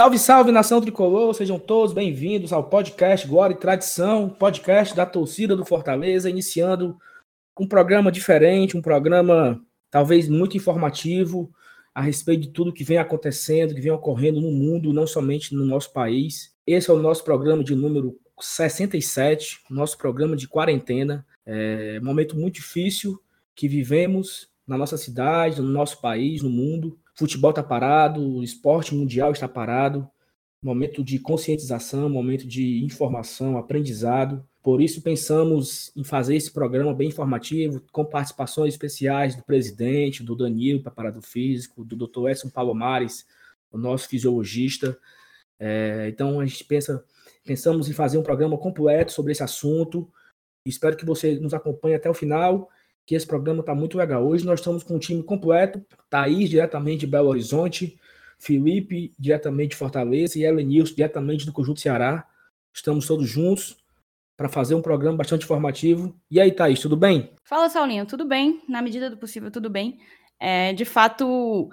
Salve, salve, nação tricolor, sejam todos bem-vindos ao podcast Glória e Tradição, podcast da torcida do Fortaleza, iniciando um programa diferente, um programa talvez muito informativo a respeito de tudo que vem acontecendo, que vem ocorrendo no mundo, não somente no nosso país. Esse é o nosso programa de número 67, nosso programa de quarentena. É um momento muito difícil que vivemos na nossa cidade, no nosso país, no mundo futebol está parado, o esporte mundial está parado, momento de conscientização, momento de informação, aprendizado. Por isso pensamos em fazer esse programa bem informativo, com participações especiais do presidente, do Danilo, preparador físico, do Dr. Edson Palomares, o nosso fisiologista. É, então a gente pensa, pensamos em fazer um programa completo sobre esse assunto. Espero que você nos acompanhe até o final que esse programa está muito legal. Hoje nós estamos com um time completo, Thaís diretamente de Belo Horizonte, Felipe diretamente de Fortaleza e Elenilson diretamente do Conjunto Ceará. Estamos todos juntos para fazer um programa bastante informativo. E aí, Thaís, tudo bem? Fala, Saulinho, tudo bem? Na medida do possível, tudo bem. É, de fato,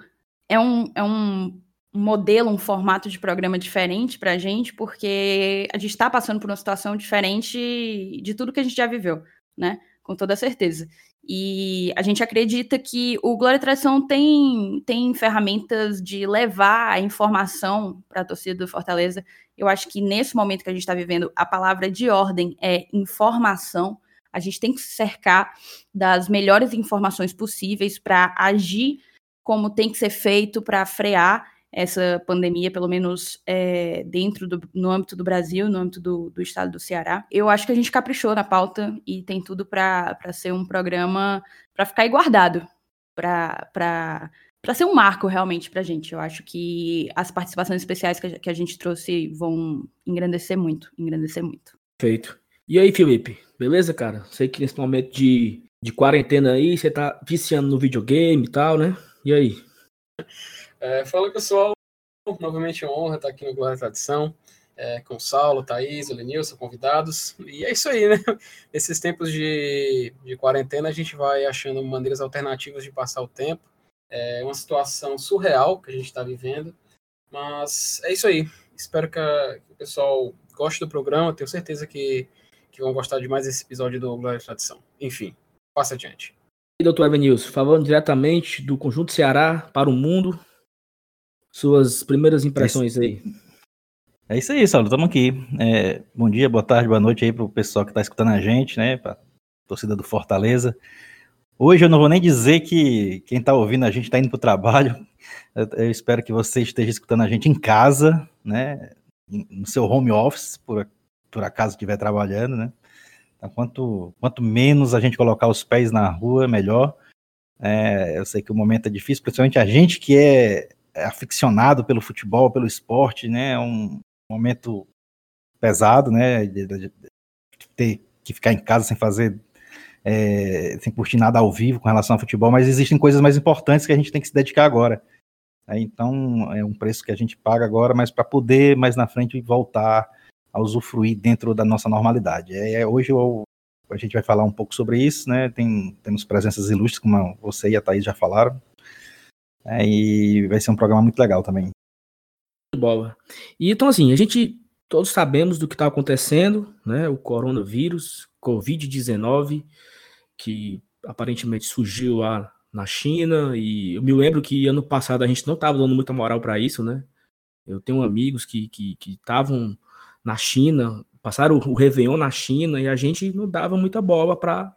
é um, é um modelo, um formato de programa diferente para a gente, porque a gente está passando por uma situação diferente de tudo que a gente já viveu, né? Com toda certeza. E a gente acredita que o Glória e Tradição tem, tem ferramentas de levar a informação para a torcida do Fortaleza. Eu acho que nesse momento que a gente está vivendo, a palavra de ordem é informação. A gente tem que se cercar das melhores informações possíveis para agir como tem que ser feito para frear essa pandemia, pelo menos é, dentro do no âmbito do Brasil, no âmbito do, do estado do Ceará. Eu acho que a gente caprichou na pauta e tem tudo para ser um programa para ficar aí guardado, para ser um marco realmente para a gente. Eu acho que as participações especiais que a, gente trouxe vão engrandecer muito, engrandecer muito. Perfeito. E aí, Felipe? Beleza, cara? Sei que nesse momento de, de quarentena aí, você tá viciando no videogame e tal, né? E aí? É, fala pessoal, novamente é uma honra estar aqui no Glória Tradição, é, com o Saulo, Thaís, o Lenilson, convidados. E é isso aí, né? Nesses tempos de, de quarentena, a gente vai achando maneiras alternativas de passar o tempo. É uma situação surreal que a gente está vivendo, mas é isso aí. Espero que, a, que, o pessoal goste do programa, tenho certeza que, que vão gostar demais desse episódio do Glória Tradição. Enfim, passa adiante. E doutor Evanilson, falando diretamente do Conjunto Ceará para o mundo, suas primeiras impressões é aí. É isso aí, Saulo, estamos aqui. É, bom dia, boa tarde, boa noite aí para o pessoal que está escutando a gente, né, para torcida do Fortaleza. Hoje eu não vou nem dizer que quem está ouvindo a gente está indo para o trabalho. Eu, eu, espero que você esteja escutando a gente em casa, né, no seu home office, por, por acaso estiver trabalhando, né. Então, quanto, quanto menos a gente colocar os pés na rua, melhor. É, eu sei que o momento é difícil, principalmente a gente que é é aficionado pelo futebol, pelo esporte, né? É um momento pesado, né? De, de, de ter que ficar em casa sem fazer, é, sem curtir nada ao vivo com relação ao futebol, mas existem coisas mais importantes que a gente tem que se dedicar agora. É, então, é um preço que a gente paga agora, mas para poder mais na frente voltar a usufruir dentro da nossa normalidade. É, hoje eu, a gente vai falar um pouco sobre isso, né? Tem, temos presenças ilustres, como você e a Thaís já falaram, é, e vai ser um programa muito legal também. Bola. E então, assim, a gente todos sabemos do que está acontecendo, né? O coronavírus, Covid-19, que aparentemente surgiu lá na China. E eu me lembro que ano passado a gente não estava dando muita moral para isso, né? Eu tenho amigos que estavam que, na China, passaram o Réveillon na China e a gente não dava muita bola para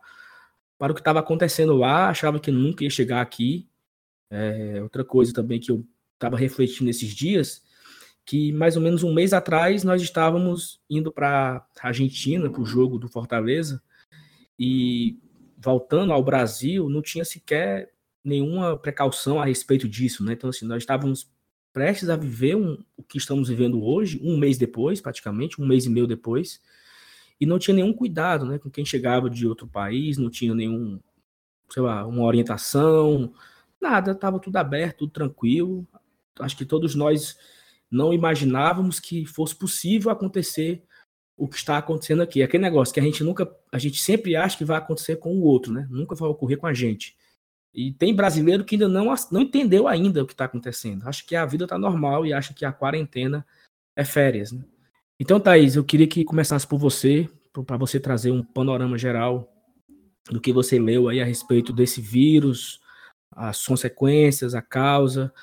para o que estava acontecendo lá, achava que nunca ia chegar aqui. É, outra coisa também que eu estava refletindo esses dias, que mais ou menos um mês atrás nós estávamos indo para a Argentina, para o jogo do Fortaleza, e voltando ao Brasil, não tinha sequer nenhuma precaução a respeito disso, né? Então, assim, nós estávamos prestes a viver um, o que estamos vivendo hoje, um mês depois, praticamente, um mês e meio depois, e não tinha nenhum cuidado, né? Com quem chegava de outro país, não tinha nenhum, sei lá, uma orientação, Nada, estava tudo aberto, tudo tranquilo. Acho que todos nós não imaginávamos que fosse possível acontecer o que está acontecendo aqui. Aquele negócio que a gente nunca, a gente sempre acha que vai acontecer com o outro, né? Nunca vai ocorrer com a gente. E tem brasileiro que ainda não, não entendeu ainda o que está acontecendo. Acha que a vida está normal e acha que a quarentena é férias. Né? Então, Thaís, eu queria que começasse por você, para você trazer um panorama geral do que você leu aí a respeito desse vírus, as consequências, a causa.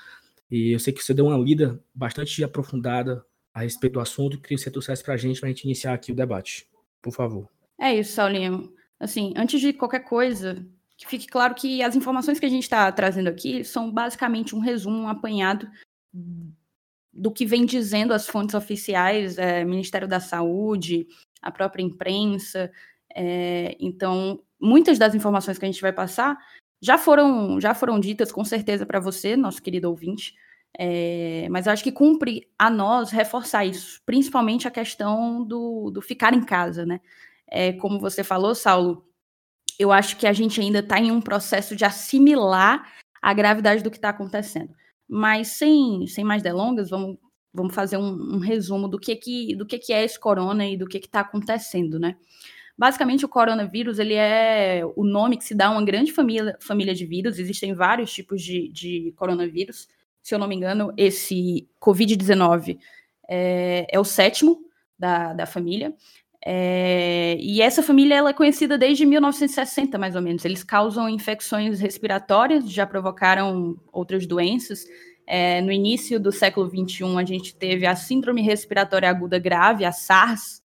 E eu sei que você deu uma lida bastante aprofundada a respeito do assunto. Queria que você trouxesse para a gente, para a gente iniciar aqui o debate. Por favor. É isso, Saulinho. Assim, antes de qualquer coisa, que fique claro que as informações que a gente está trazendo aqui são basicamente um resumo, um apanhado do que vem dizendo as fontes oficiais, é, Ministério da Saúde, a própria imprensa. É, então, muitas das informações que a gente vai passar já foram, já foram ditas com certeza para você, nosso querido ouvinte. É, mas eu acho que cumpre a nós reforçar isso, principalmente a questão do, do ficar em casa, né? É, como você falou, Saulo, eu acho que a gente ainda está em um processo de assimilar a gravidade do que está acontecendo. Mas sem, sem mais delongas, vamos, vamos fazer um, um, resumo do que, que, do que, que é esse corona e do que está acontecendo, né? Basicamente, o coronavírus ele é o nome que se dá a uma grande família, família de vírus. Existem vários tipos de, de coronavírus. Se eu não me engano, esse Covid-19 é, é, o sétimo da, da família. É, e essa família ela é conhecida desde 1960, mais ou menos. Eles causam infecções respiratórias, já provocaram outras doenças. É, no início do século XXI, a gente teve a Síndrome Respiratória Aguda Grave, a SARS,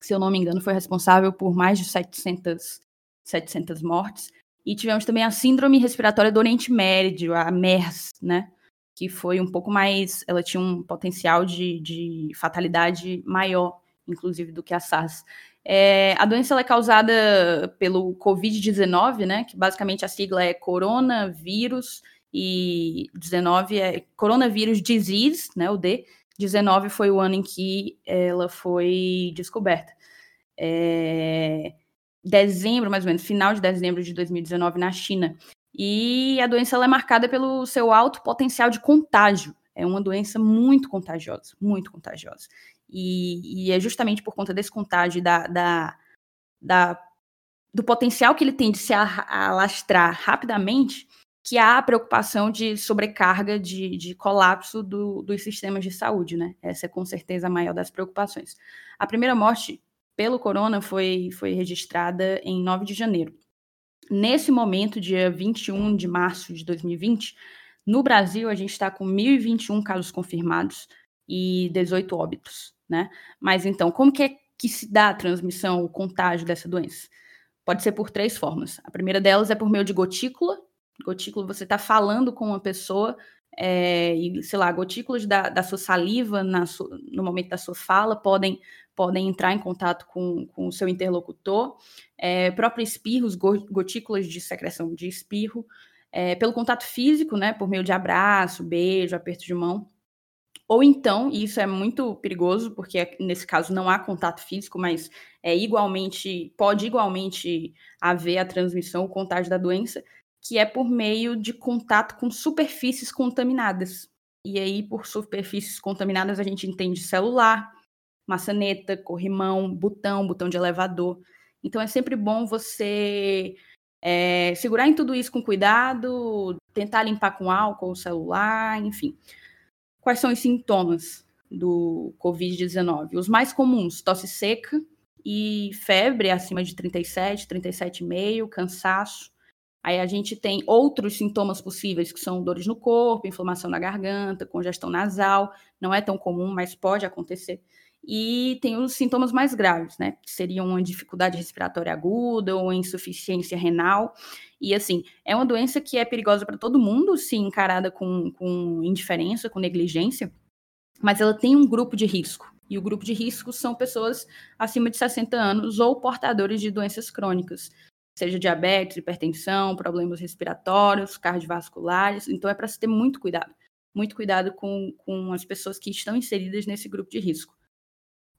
que, se eu não me engano, foi responsável por mais de 700, 700 mortes. E tivemos também a Síndrome Respiratória do Oriente Médio, a MERS, né? Que foi um pouco mais. Ela tinha um potencial de, de fatalidade maior inclusive, do que a SARS. É, a doença é causada pelo Covid-19, né? Que basicamente a sigla é coronavírus e 19 é coronavírus disease, né? O D. 19 foi o ano em que ela foi descoberta. É, dezembro, mais ou menos, final de dezembro de 2019 na China. E a doença é marcada pelo seu alto potencial de contágio. É uma doença muito contagiosa, muito contagiosa. E, e é justamente por conta desse contágio da, da, da, do potencial que ele tem de se alastrar rapidamente que há a preocupação de sobrecarga, de, de colapso do, dos sistemas de saúde, né? Essa é com certeza a maior das preocupações. A primeira morte pelo corona foi, foi registrada em 9 de janeiro. Nesse momento, dia 21 de março de 2020, no Brasil, a gente está com 1.021 casos confirmados e 18 óbitos né? Mas então, como que é que se dá a transmissão, o contágio dessa doença? Pode ser por três formas. A primeira delas é por meio de gotícula. Gotícula, você está falando com uma pessoa é, e, sei lá, gotículas da, da sua saliva no momento da sua fala podem, podem entrar em contato com, com o seu interlocutor. É, próprios espirros, gotículas de secreção de espirro. É, pelo contato físico, né, por meio de abraço, beijo, aperto de mão. Ou então, e isso é muito perigoso, porque nesse caso não há contato físico, mas é igualmente, pode igualmente haver a transmissão, o contágio da doença, que é por meio de contato com superfícies contaminadas. E aí, por superfícies contaminadas, a gente entende celular, maçaneta, corrimão, botão, botão de elevador. Então é sempre bom você é, segurar em tudo isso com cuidado, tentar limpar com álcool o celular, enfim. Quais são os sintomas do Covid-19? Os mais comuns, tosse seca e febre acima de 37, 37,5, cansaço. Aí a gente tem outros sintomas possíveis, que são dores no corpo, inflamação na garganta, congestão nasal. Não é tão comum, mas pode acontecer. E tem os sintomas mais graves, né? Que seriam uma dificuldade respiratória aguda ou insuficiência renal. E assim, é uma doença que é perigosa para todo mundo, se encarada com, com indiferença, com negligência, mas ela tem um grupo de risco. E o grupo de risco são pessoas acima de 60 anos ou portadores de doenças crônicas, seja diabetes, hipertensão, problemas respiratórios, cardiovasculares. Então é para se ter muito cuidado. Muito cuidado com, com as pessoas que estão inseridas nesse grupo de risco.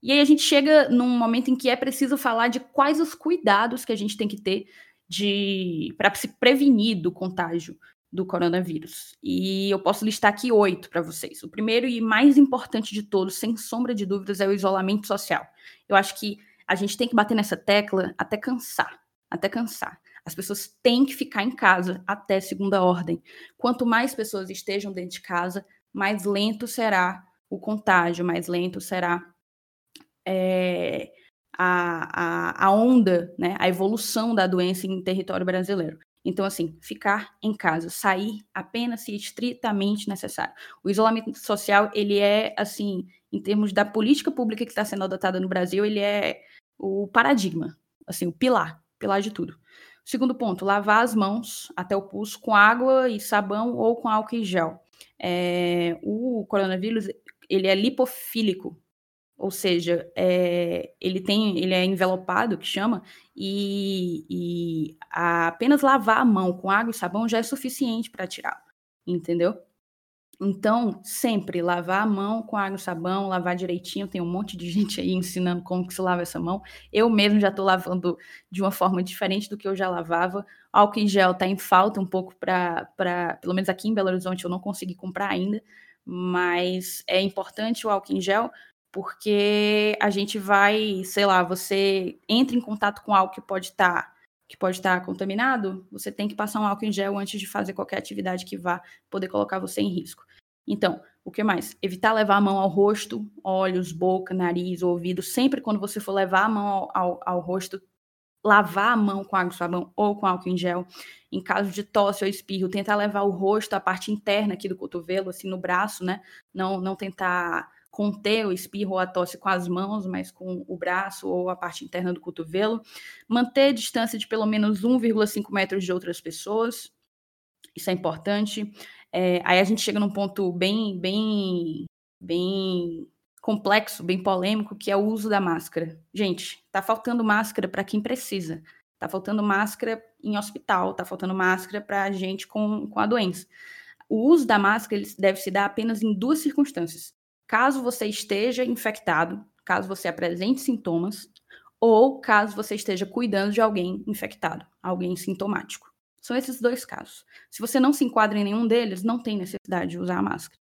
E aí a gente chega num momento em que é preciso falar de quais os cuidados que a gente tem que ter de para se prevenir do contágio do coronavírus. E eu posso listar aqui oito para vocês. O primeiro e mais importante de todos, sem sombra de dúvidas, é o isolamento social. Eu acho que a gente tem que bater nessa tecla até cansar, até cansar. As pessoas têm que ficar em casa até segunda ordem. Quanto mais pessoas estejam dentro de casa, mais lento será o contágio, mais lento será é, a, a, a onda, né, a evolução da doença em território brasileiro. Então, assim, ficar em casa, sair apenas se estritamente necessário. O isolamento social, ele é, assim, em termos da política pública que está sendo adotada no Brasil, ele é o paradigma, assim, o pilar, pilar de tudo. Segundo ponto, lavar as mãos até o pulso com água e sabão ou com álcool e gel. É, o coronavírus, ele é lipofílico, ou seja, é, ele tem, ele é envelopado, que chama, e, e apenas lavar a mão com água e sabão já é suficiente para tirar, entendeu? Então, sempre lavar a mão com água e sabão, lavar direitinho. Tem um monte de gente aí ensinando como que se lava essa mão. Eu mesmo já estou lavando de uma forma diferente do que eu já lavava. Álcool em gel está em falta um pouco para, pelo menos aqui em Belo Horizonte eu não consegui comprar ainda, mas é importante o álcool em gel porque a gente vai, sei lá, você entra em contato com algo que pode estar tá, que pode estar tá contaminado, você tem que passar um álcool em gel antes de fazer qualquer atividade que vá poder colocar você em risco. Então, o que mais? Evitar levar a mão ao rosto, olhos, boca, nariz, ouvido. Sempre quando você for levar a mão ao, ao, ao rosto, lavar a mão com água e sabão ou com álcool em gel. Em caso de tosse ou espirro, tentar levar o rosto, a parte interna aqui do cotovelo, assim, no braço, né? Não, não tentar conter o espirro ou a tosse com as mãos, mas com o braço ou a parte interna do cotovelo. Manter distância de pelo menos 1,5 metros de outras pessoas. Isso é importante. É, aí a gente chega num ponto bem, bem, bem complexo, bem polêmico, que é o uso da máscara. Gente, tá faltando máscara para quem precisa. Tá faltando máscara em hospital, tá faltando máscara para gente com, com a doença. O uso da máscara deve se dar apenas em duas circunstâncias caso você esteja infectado, caso você apresente sintomas, ou caso você esteja cuidando de alguém infectado, alguém sintomático. São esses dois casos. Se você não se enquadra em nenhum deles, não tem necessidade de usar a máscara.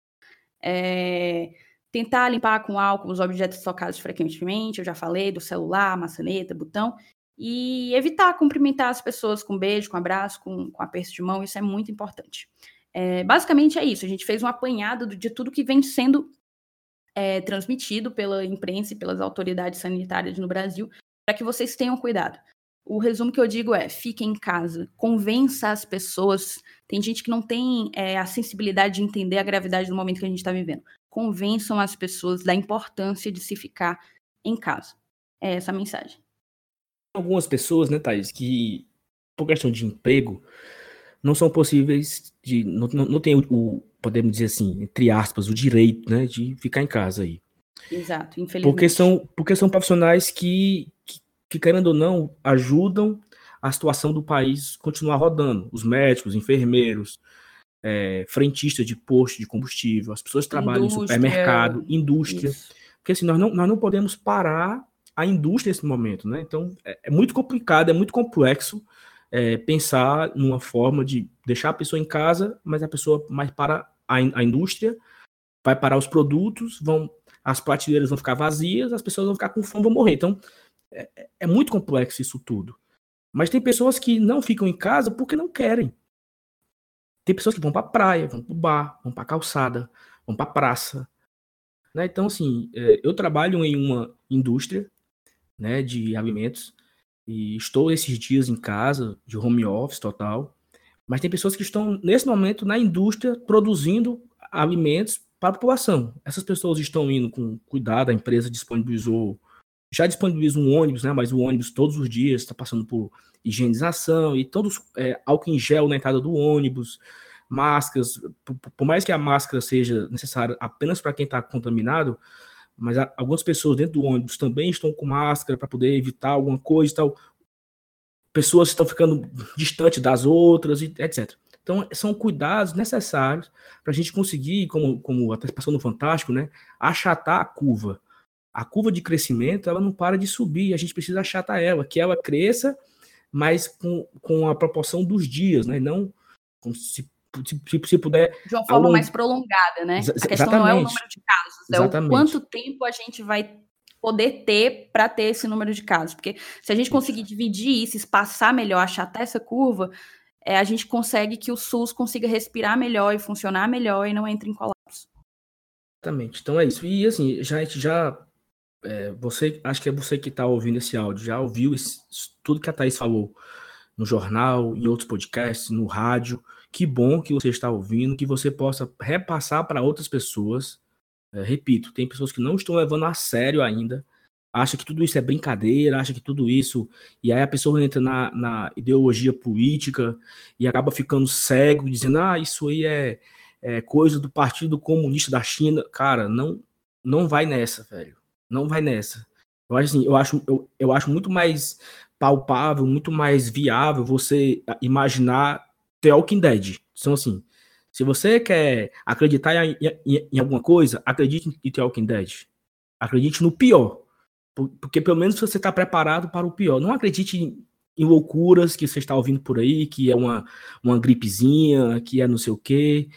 É, tentar limpar com álcool os objetos tocados frequentemente, eu já falei do celular, maçaneta, botão, e evitar cumprimentar as pessoas com beijo, com abraço, com, com aperto de mão, isso é muito importante. É, basicamente é isso, a gente fez um apanhado de tudo que vem sendo é, transmitido pela imprensa e pelas autoridades sanitárias no Brasil, para que vocês tenham cuidado. O resumo que eu digo é: fiquem em casa, convença as pessoas. Tem gente que não tem é, a sensibilidade de entender a gravidade do momento que a gente está vivendo. Convençam as pessoas da importância de se ficar em casa. É essa a mensagem. Algumas pessoas, né, Thaís, que por questão de emprego, não são possíveis de. Não, não, não tem o, o, podemos dizer assim, entre aspas, o direito, né, de ficar em casa aí. Exato, infelizmente. Porque são, porque são profissionais que, que, que, querendo ou não, ajudam a situação do país continuar rodando. Os médicos, enfermeiros, é, frentistas de posto de combustível, as pessoas que trabalham indústria, em supermercado, indústria. Isso. Porque assim, nós não, nós não podemos parar a indústria nesse momento, né? Então, é, é muito complicado, é muito complexo é, pensar numa forma de deixar a pessoa em casa, mas a pessoa mais para a, a indústria, vai parar os produtos, vão as prateleiras vão ficar vazias, as pessoas vão ficar com fome, vão morrer. Então, é, é muito complexo isso tudo. Mas tem pessoas que não ficam em casa porque não querem. Tem pessoas que vão para a praia, vão para bar, vão para calçada, vão para praça. Né? Então, assim, é, eu trabalho em uma indústria né, de alimentos e estou esses dias em casa, de home office total. Mas tem pessoas que estão, nesse momento, na indústria, produzindo alimentos para a população. Essas pessoas estão indo com cuidado, a empresa disponibilizou, já disponibilizou um ônibus, né? Mas o ônibus todos os dias está passando por higienização e todos é, álcool em gel na entrada do ônibus, máscaras. Por, por mais que a máscara seja necessária apenas para quem está contaminado, mas algumas pessoas dentro do ônibus também estão com máscara para poder evitar alguma coisa e tal. Pessoas estão ficando distantes das outras, etc. Então, são cuidados necessários para a gente conseguir, como, como a participação no Fantástico, né, achatar a curva. A curva de crescimento, ela não para de subir, a gente precisa achatar ela, que ela cresça, mas com, com a proporção dos dias, né, não se se, se puder. De uma forma mais prolongada, né? A questão não é o número de casos, é o quanto tempo a gente vai poder ter para ter esse número de casos. Porque se a gente conseguir dividir isso, espaçar melhor, achatar essa curva, é, a gente consegue que o SUS consiga respirar melhor e funcionar melhor e não entre em colapso. Exatamente. Então é isso. E assim, já, a gente já. É, você, acho que é você que está ouvindo esse áudio, já ouviu esse, tudo que a Thaís falou no jornal, em outros podcasts, no rádio. Que bom que você está ouvindo, que você possa repassar para outras pessoas. É, repito, tem pessoas que não estão levando a sério ainda, acha que tudo isso é brincadeira, acha que tudo isso. E aí a pessoa entra na, na ideologia política e acaba ficando cego, dizendo: ah, isso aí é, é coisa do Partido Comunista da China. Cara, não, não vai nessa, velho. Não vai nessa. Eu acho assim, eu acho, eu, eu acho muito mais palpável, muito mais viável você imaginar The Walking Dead. Então, assim, se você quer acreditar em, em, em alguma coisa, acredite em The Walking Dead. Acredite no pior. Porque pelo menos você está preparado para o pior. Não acredite em, em, loucuras que você está ouvindo por aí, que é uma, uma gripezinha, que é não sei o quê.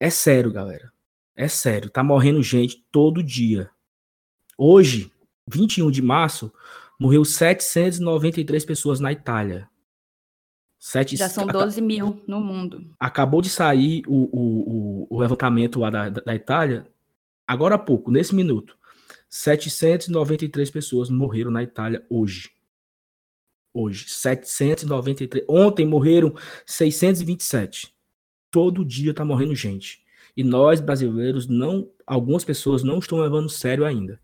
É sério, galera. É sério. Tá morrendo gente todo dia. Hoje, 21 de março, morreu 793 pessoas na Itália. Sete, Já são 12 mil no mundo. Acabou de sair o, o, o, levantamento lá da, da Itália, agora há pouco, nesse minuto. 793 pessoas morreram na Itália hoje. Hoje, 793. Ontem morreram 627. Todo dia tá morrendo gente. E nós, brasileiros, não. Algumas pessoas não estão levando sério ainda.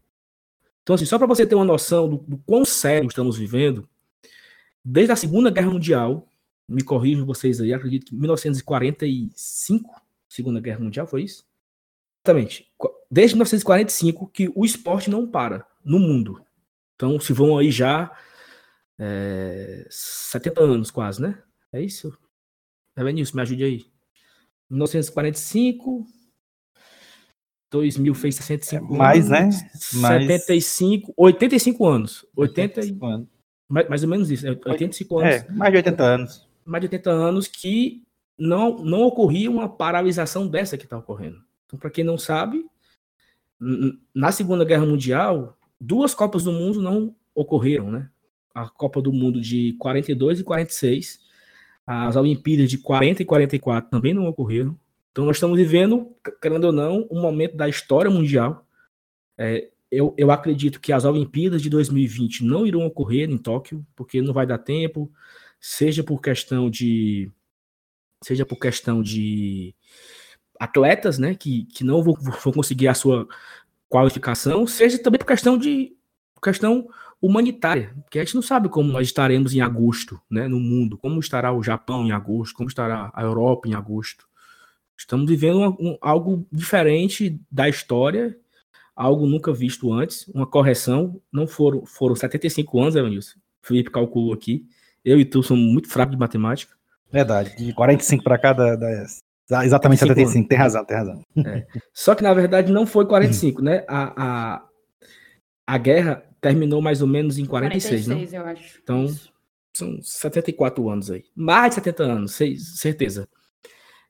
Então, assim, só para você ter uma noção do, do quão sério estamos vivendo, desde a Segunda Guerra Mundial, me corrijam vocês aí, acredito que 1945, Segunda Guerra Mundial, foi isso? Exatamente. Desde 1945 que o esporte não para no mundo. Então, se vão aí já é, 70 anos quase, né? É isso? Vinícius, me ajude aí. 1945, 2000 fez 65 Mais, né? Mais... 75, 85 anos. 85 anos. Mais, mais ou menos isso, 85 né? anos. É, mais de 80 anos. Mais de 80 anos que não, não ocorria uma paralisação dessa que está ocorrendo. Então, para quem não sabe, na Segunda Guerra Mundial, duas Copas do Mundo não ocorreram, né? A Copa do Mundo de 42 e 46, as Olimpíadas de 40 e 44 também não ocorreram. Então nós estamos vivendo, querendo ou não, um momento da história mundial. É, eu, eu acredito que as Olimpíadas de 2020 não irão ocorrer em Tóquio, porque não vai dar tempo, seja por questão de seja por questão de atletas, né, que, que não vão, vão conseguir a sua qualificação, seja também por questão de questão humanitária, porque a gente não sabe como nós estaremos em agosto, né, no mundo, como estará o Japão em agosto, como estará a Europa em agosto. Estamos vivendo um, um, algo diferente da história, algo nunca visto antes, uma correção, não foram, foram 75 anos, Evanilson, Felipe calculou aqui, eu e tu somos muito fracos de matemática. Verdade, de 45 para cada Exatamente 75, anos. tem razão, tem razão. É. Só que na verdade não foi 45, né? A, a, a guerra terminou mais ou menos em 46, 46 não? eu acho. Então, são 74 anos aí. Mais de 70 anos, certeza.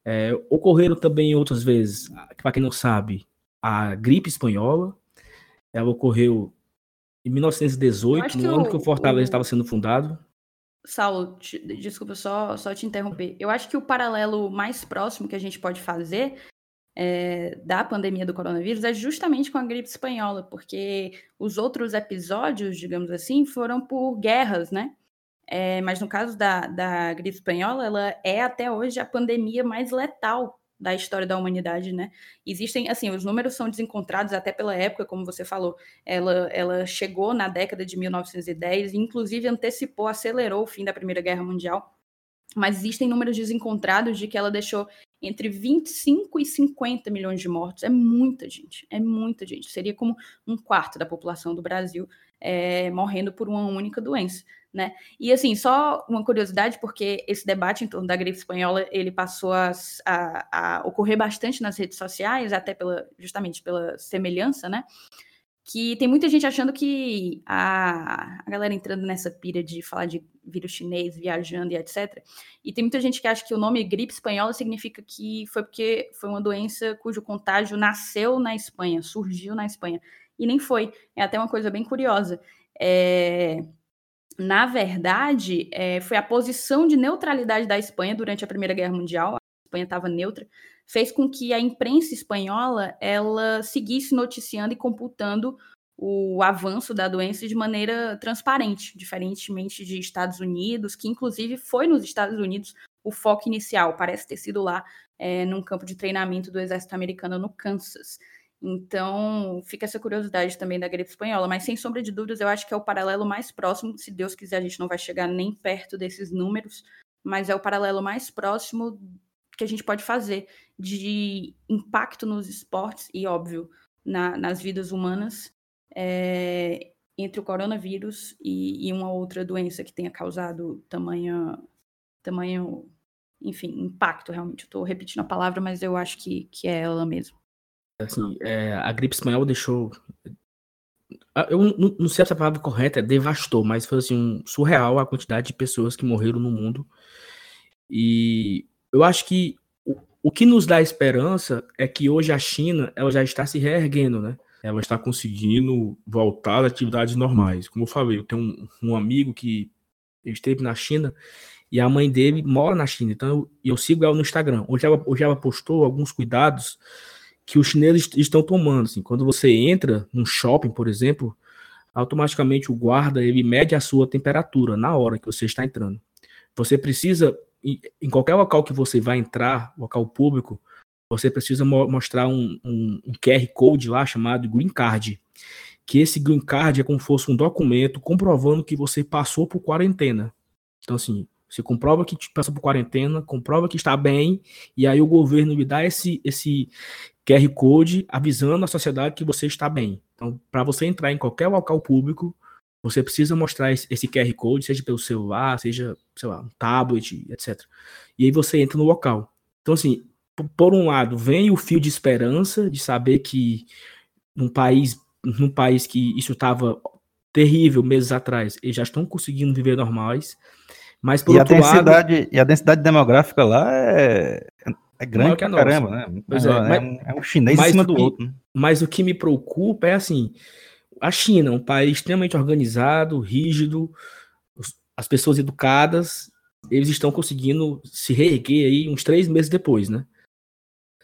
É, ocorreram também outras vezes, para quem não sabe, a gripe espanhola. Ela ocorreu em 1918, no ano que o Fortaleza estava sendo fundado. Saulo, te, desculpa só, só te interromper. Eu acho que o paralelo mais próximo que a gente pode fazer é, da pandemia do coronavírus é justamente com a gripe espanhola, porque os outros episódios, digamos assim, foram por guerras, né? É, mas no caso da, da gripe espanhola, ela é até hoje a pandemia mais letal da história da humanidade, né? Existem, assim, os números são desencontrados até pela época, como você falou. Ela, ela chegou na década de 1910 e, inclusive, antecipou, acelerou o fim da Primeira Guerra Mundial. Mas existem números desencontrados de que ela deixou entre 25 e 50 milhões de mortos. É muita gente, é muita gente. Seria como um quarto da população do Brasil é, morrendo por uma única doença né? E assim, só uma curiosidade, porque esse debate em torno da gripe espanhola ele passou a, a, a, ocorrer bastante nas redes sociais, até pela, justamente pela semelhança, né? Que tem muita gente achando que a, a galera entrando nessa pira de falar de vírus chinês, viajando e etc. E tem muita gente que acha que o nome gripe espanhola significa que foi porque foi uma doença cujo contágio nasceu na Espanha, surgiu na Espanha. e nem foi. É até uma coisa bem curiosa. É, na verdade, é, foi a posição de neutralidade da Espanha durante a Primeira Guerra Mundial, a Espanha estava neutra, fez com que a imprensa espanhola ela seguisse noticiando e computando o avanço da doença de maneira transparente, diferentemente de Estados Unidos, que inclusive foi nos Estados Unidos o foco inicial, parece ter sido lá é, num campo de treinamento do exército americano no Kansas. Então, fica essa curiosidade também da gripe espanhola, mas sem sombra de dúvidas, eu acho que é o paralelo mais próximo. Se Deus quiser, a gente não vai chegar nem perto desses números, mas é o paralelo mais próximo que a gente pode fazer de impacto nos esportes e, óbvio, na, nas vidas humanas é, entre o coronavírus e, e, uma outra doença que tenha causado tamanho, tamanho enfim, impacto realmente. Estou repetindo a palavra, mas eu acho que, que é ela mesmo. Assim, é, a gripe espanhola deixou. Eu não, não sei se a palavra correta é devastou, mas foi assim, um surreal a quantidade de pessoas que morreram no mundo. E eu acho que o, o que nos dá esperança é que hoje a China ela já está se reerguendo, né? Ela está conseguindo voltar às atividades normais. Como eu falei, eu tenho um, um amigo que esteve na China e a mãe dele mora na China. Então eu, eu sigo ela no Instagram. Hoje ela, hoje ela postou alguns cuidados que os chineses estão tomando. Assim, quando você entra num shopping, por exemplo, automaticamente o guarda ele mede a sua temperatura na hora que você está entrando. Você precisa, em qualquer local que você vai entrar, local público, você precisa mo mostrar um, um, um, QR Code lá chamado Green Card. Que esse Green Card é como se fosse um documento comprovando que você passou por quarentena. Então, assim, você comprova que passou por quarentena, comprova que está bem, e aí o governo lhe dá esse, esse QR Code avisando a sociedade que você está bem. Então, para você entrar em qualquer local público, você precisa mostrar esse, QR Code, seja pelo celular, seja, sei lá, um tablet, etc. E aí você entra no local. Então, assim, por um lado, vem o fio de esperança de saber que num país, num país que isso estava terrível meses atrás, eles já estão conseguindo viver normais. Mas por e outro a densidade, lado, e a densidade demográfica lá é, é grande pra caramba, né? Pois é, é, mas, é, um chinês em cima do que, outro. Né? Mas o que me preocupa é assim: a China, um país extremamente organizado, rígido, as pessoas educadas, eles estão conseguindo se reerguer aí uns três meses depois, né?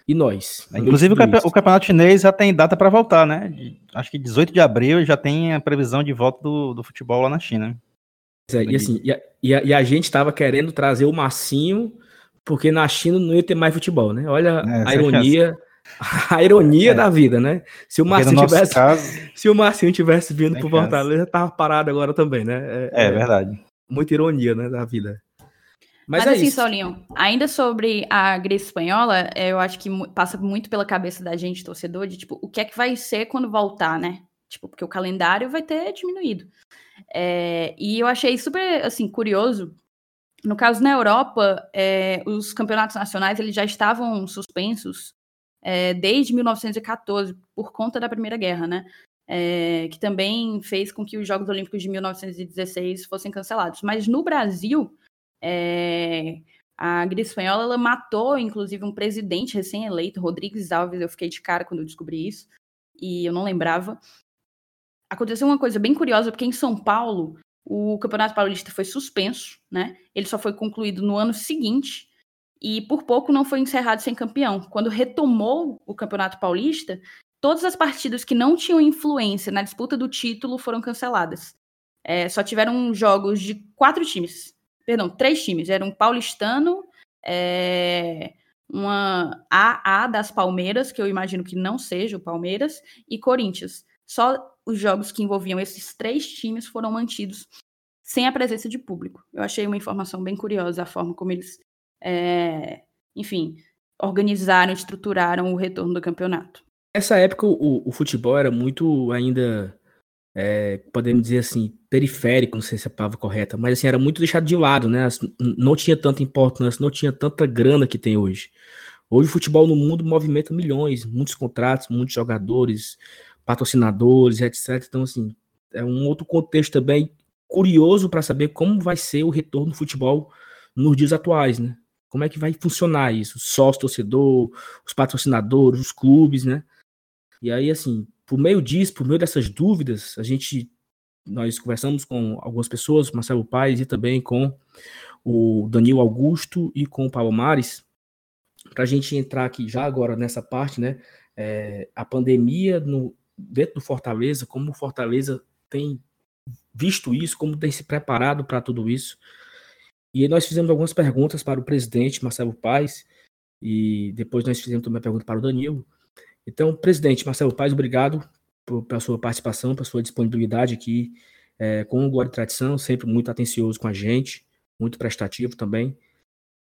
E nós? Inclusive, o, o, campeonato chinês já tem data para voltar, né? De, acho que 18 de abril já tem a previsão de volta do, do futebol lá na China. É, e, assim, e, a, e, a, e a gente estava querendo trazer o Massinho porque na China não ia ter mais futebol, né? Olha é, a ironia, a ironia é. da vida, né? Se o Marcinho tivesse, caso... se o Marcinho tivesse vindo para Fortaleza, tava parado agora também, né? É, é, é, verdade. Muita ironia, né, da vida. Mas, Mas é assim, isso. Saulinho, ainda sobre a gripe espanhola, é, eu acho que passa muito pela cabeça da gente, torcedor, de tipo, o que é que vai ser quando voltar, né? Tipo, porque o calendário vai ter diminuído. É, e eu achei super, assim, curioso no caso, na Europa, é, os campeonatos nacionais eles já estavam suspensos é, desde 1914, por conta da Primeira Guerra, né? É, que também fez com que os Jogos Olímpicos de 1916 fossem cancelados. Mas no Brasil, é, a gripe espanhola ela matou, inclusive, um presidente recém-eleito, Rodrigues Alves. Eu fiquei de cara quando eu descobri isso, e eu não lembrava. Aconteceu uma coisa bem curiosa, porque em São Paulo, o Campeonato Paulista foi suspenso, né? Ele só foi concluído no ano seguinte e por pouco não foi encerrado sem campeão. Quando retomou o Campeonato Paulista, todas as partidas que não tinham influência na disputa do título foram canceladas. É, só tiveram jogos de quatro times, perdão, três times. Era um paulistano, é, uma AA das Palmeiras, que eu imagino que não seja o Palmeiras, e Corinthians. Só os jogos que envolviam esses três times foram mantidos sem a presença de público. Eu achei uma informação bem curiosa a forma como eles, é, enfim, organizaram, estruturaram o retorno do campeonato. Nessa época, o, o futebol era muito ainda, é, podemos dizer assim, periférico, não sei se é a palavra correta, mas assim, era muito deixado de lado, né? Não tinha tanta importância, não tinha tanta grana que tem hoje. Hoje o futebol no mundo movimenta milhões, muitos contratos, muitos jogadores, patrocinadores, etc. Então, assim, é um outro contexto também curioso para saber como vai ser o retorno do futebol nos dias atuais, né? Como é que vai funcionar isso? Sócio, torcedor, os patrocinadores, os clubes, né? E aí, assim, por meio disso, por meio dessas dúvidas, a gente nós conversamos com algumas pessoas, Marcelo Paes e também com o Danilo Augusto e com o Paulo Mares, para a gente entrar aqui já agora nessa parte, né? É, a pandemia no, dentro do Fortaleza, como o Fortaleza tem visto isso, como tem se preparado para tudo isso. E nós fizemos algumas perguntas para o presidente Marcelo Paes e depois nós fizemos também uma pergunta para o Danilo. Então, presidente Marcelo Paes, obrigado pela sua participação, pela sua disponibilidade aqui é, com o e Tradição, sempre muito atencioso com a gente, muito prestativo também.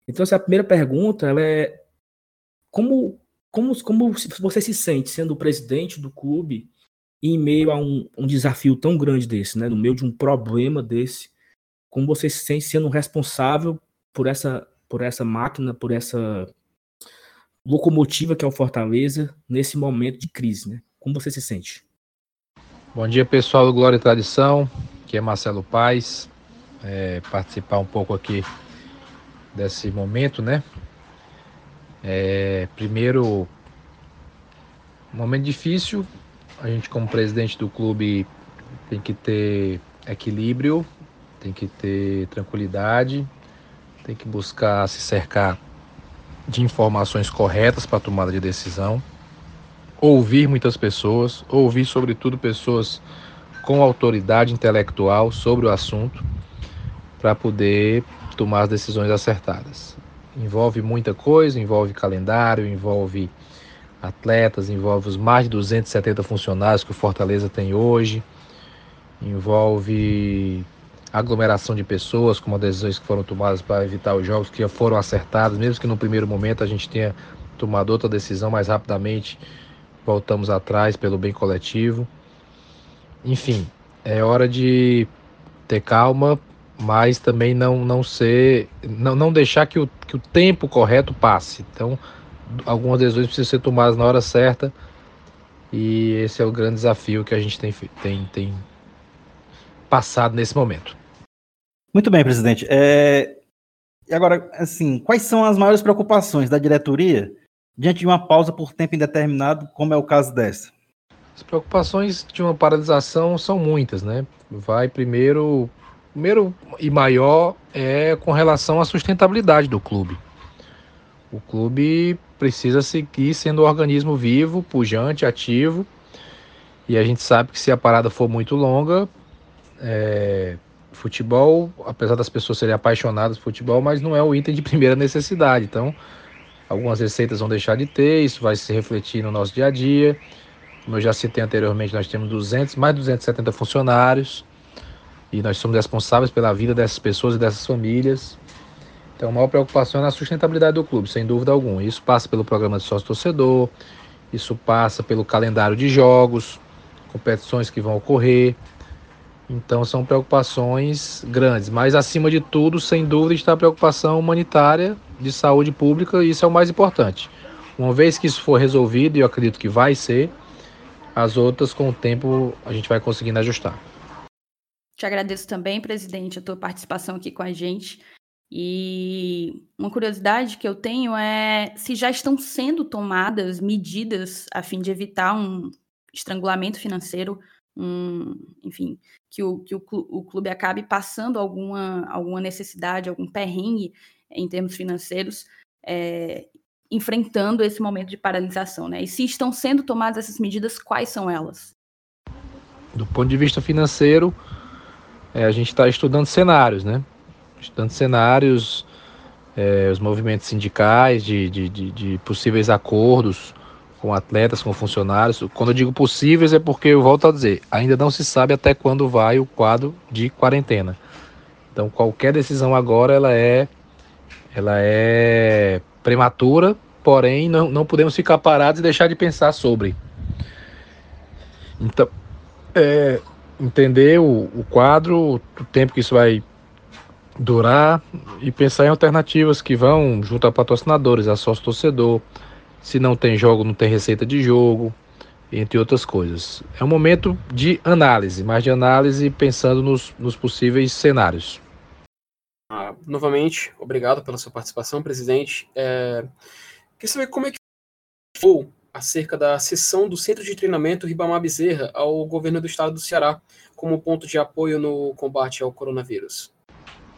Então, essa primeira pergunta, ela é como, como, como você se sente sendo o presidente do clube em meio a um, um desafio tão grande desse, né? no meio de um problema desse, como você se sente sendo responsável por essa, por essa máquina, por essa locomotiva que é o Fortaleza nesse momento de crise, né? Como você se sente? Bom dia, pessoal do Glória e Tradição. Aqui é Marcelo Paz. É, participar um pouco aqui desse momento, né? É, primeiro, momento difícil. A gente, como presidente do clube, tem que ter equilíbrio, tem que ter tranquilidade, tem que buscar se cercar de informações corretas para tomada de decisão, ouvir muitas pessoas, ouvir sobretudo pessoas com autoridade intelectual sobre o assunto para poder tomar as decisões acertadas. Envolve muita coisa, envolve calendário, envolve atletas, envolve os mais de 270 funcionários que o Fortaleza tem hoje, envolve aglomeração de pessoas, como decisões que foram tomadas para evitar os jogos que já foram acertadas, mesmo que no primeiro momento a gente tenha tomado outra decisão mais rapidamente, voltamos atrás pelo bem coletivo. Enfim, é hora de ter calma, mas também não, não ser, não, não deixar que o, que o tempo correto passe. Então, algumas decisões precisam ser tomadas na hora certa e esse é o grande desafio que a gente tem, tem, tem passado nesse momento. Muito bem, presidente. É... E agora, assim, quais são as maiores preocupações da diretoria diante de uma pausa por tempo indeterminado, como é o caso dessa? As preocupações de uma paralisação são muitas, né? Vai primeiro, primeiro e maior é com relação à sustentabilidade do clube. O clube precisa seguir sendo um organismo vivo, pujante, ativo. E a gente sabe que se a parada for muito longa, é, futebol, apesar das pessoas serem apaixonadas por futebol, mas não é o item de primeira necessidade. Então, algumas receitas vão deixar de ter, isso vai se refletir no nosso dia a dia. Como eu já citei anteriormente, nós temos 200, mais de 270 funcionários e nós somos responsáveis pela vida dessas pessoas e dessas famílias. Então, a maior preocupação é na sustentabilidade do clube, sem dúvida alguma. Isso passa pelo programa de sócio-torcedor, isso passa pelo calendário de jogos, competições que vão ocorrer, então são preocupações grandes, mas acima de tudo, sem dúvida, está a preocupação humanitária de saúde pública e isso é o mais importante. Uma vez que isso for resolvido, e eu acredito que vai ser, as outras com o tempo a gente vai conseguindo ajustar. Te agradeço também, presidente, a tua participação aqui com a gente. E uma curiosidade que eu tenho é se já estão sendo tomadas medidas a fim de evitar um estrangulamento financeiro um, enfim, que, o, que o, clube acabe passando alguma, alguma necessidade, algum perrengue em termos financeiros, é, enfrentando esse momento de paralisação, né? E se estão sendo tomadas essas medidas, quais são elas? Do ponto de vista financeiro, é, a gente está estudando cenários, né? Estudando cenários, é, os movimentos sindicais de, de, de, de possíveis acordos com atletas, com funcionários. Quando eu digo possíveis é porque eu volto a dizer, ainda não se sabe até quando vai o quadro de quarentena. Então qualquer decisão agora ela é ela é prematura, porém não, não podemos ficar parados e deixar de pensar sobre. Então, é, entender o, o quadro, o tempo que isso vai durar e pensar em alternativas que vão junto a patrocinadores, a sócio torcedor, se não tem jogo, não tem receita de jogo, entre outras coisas. É um momento de análise, mas de análise pensando nos, nos possíveis cenários. Ah, novamente, obrigado pela sua participação, presidente. É, queria saber como é que foi acerca da cessão do Centro de Treinamento Ribamar Bezerra ao governo do estado do Ceará como ponto de apoio no combate ao coronavírus.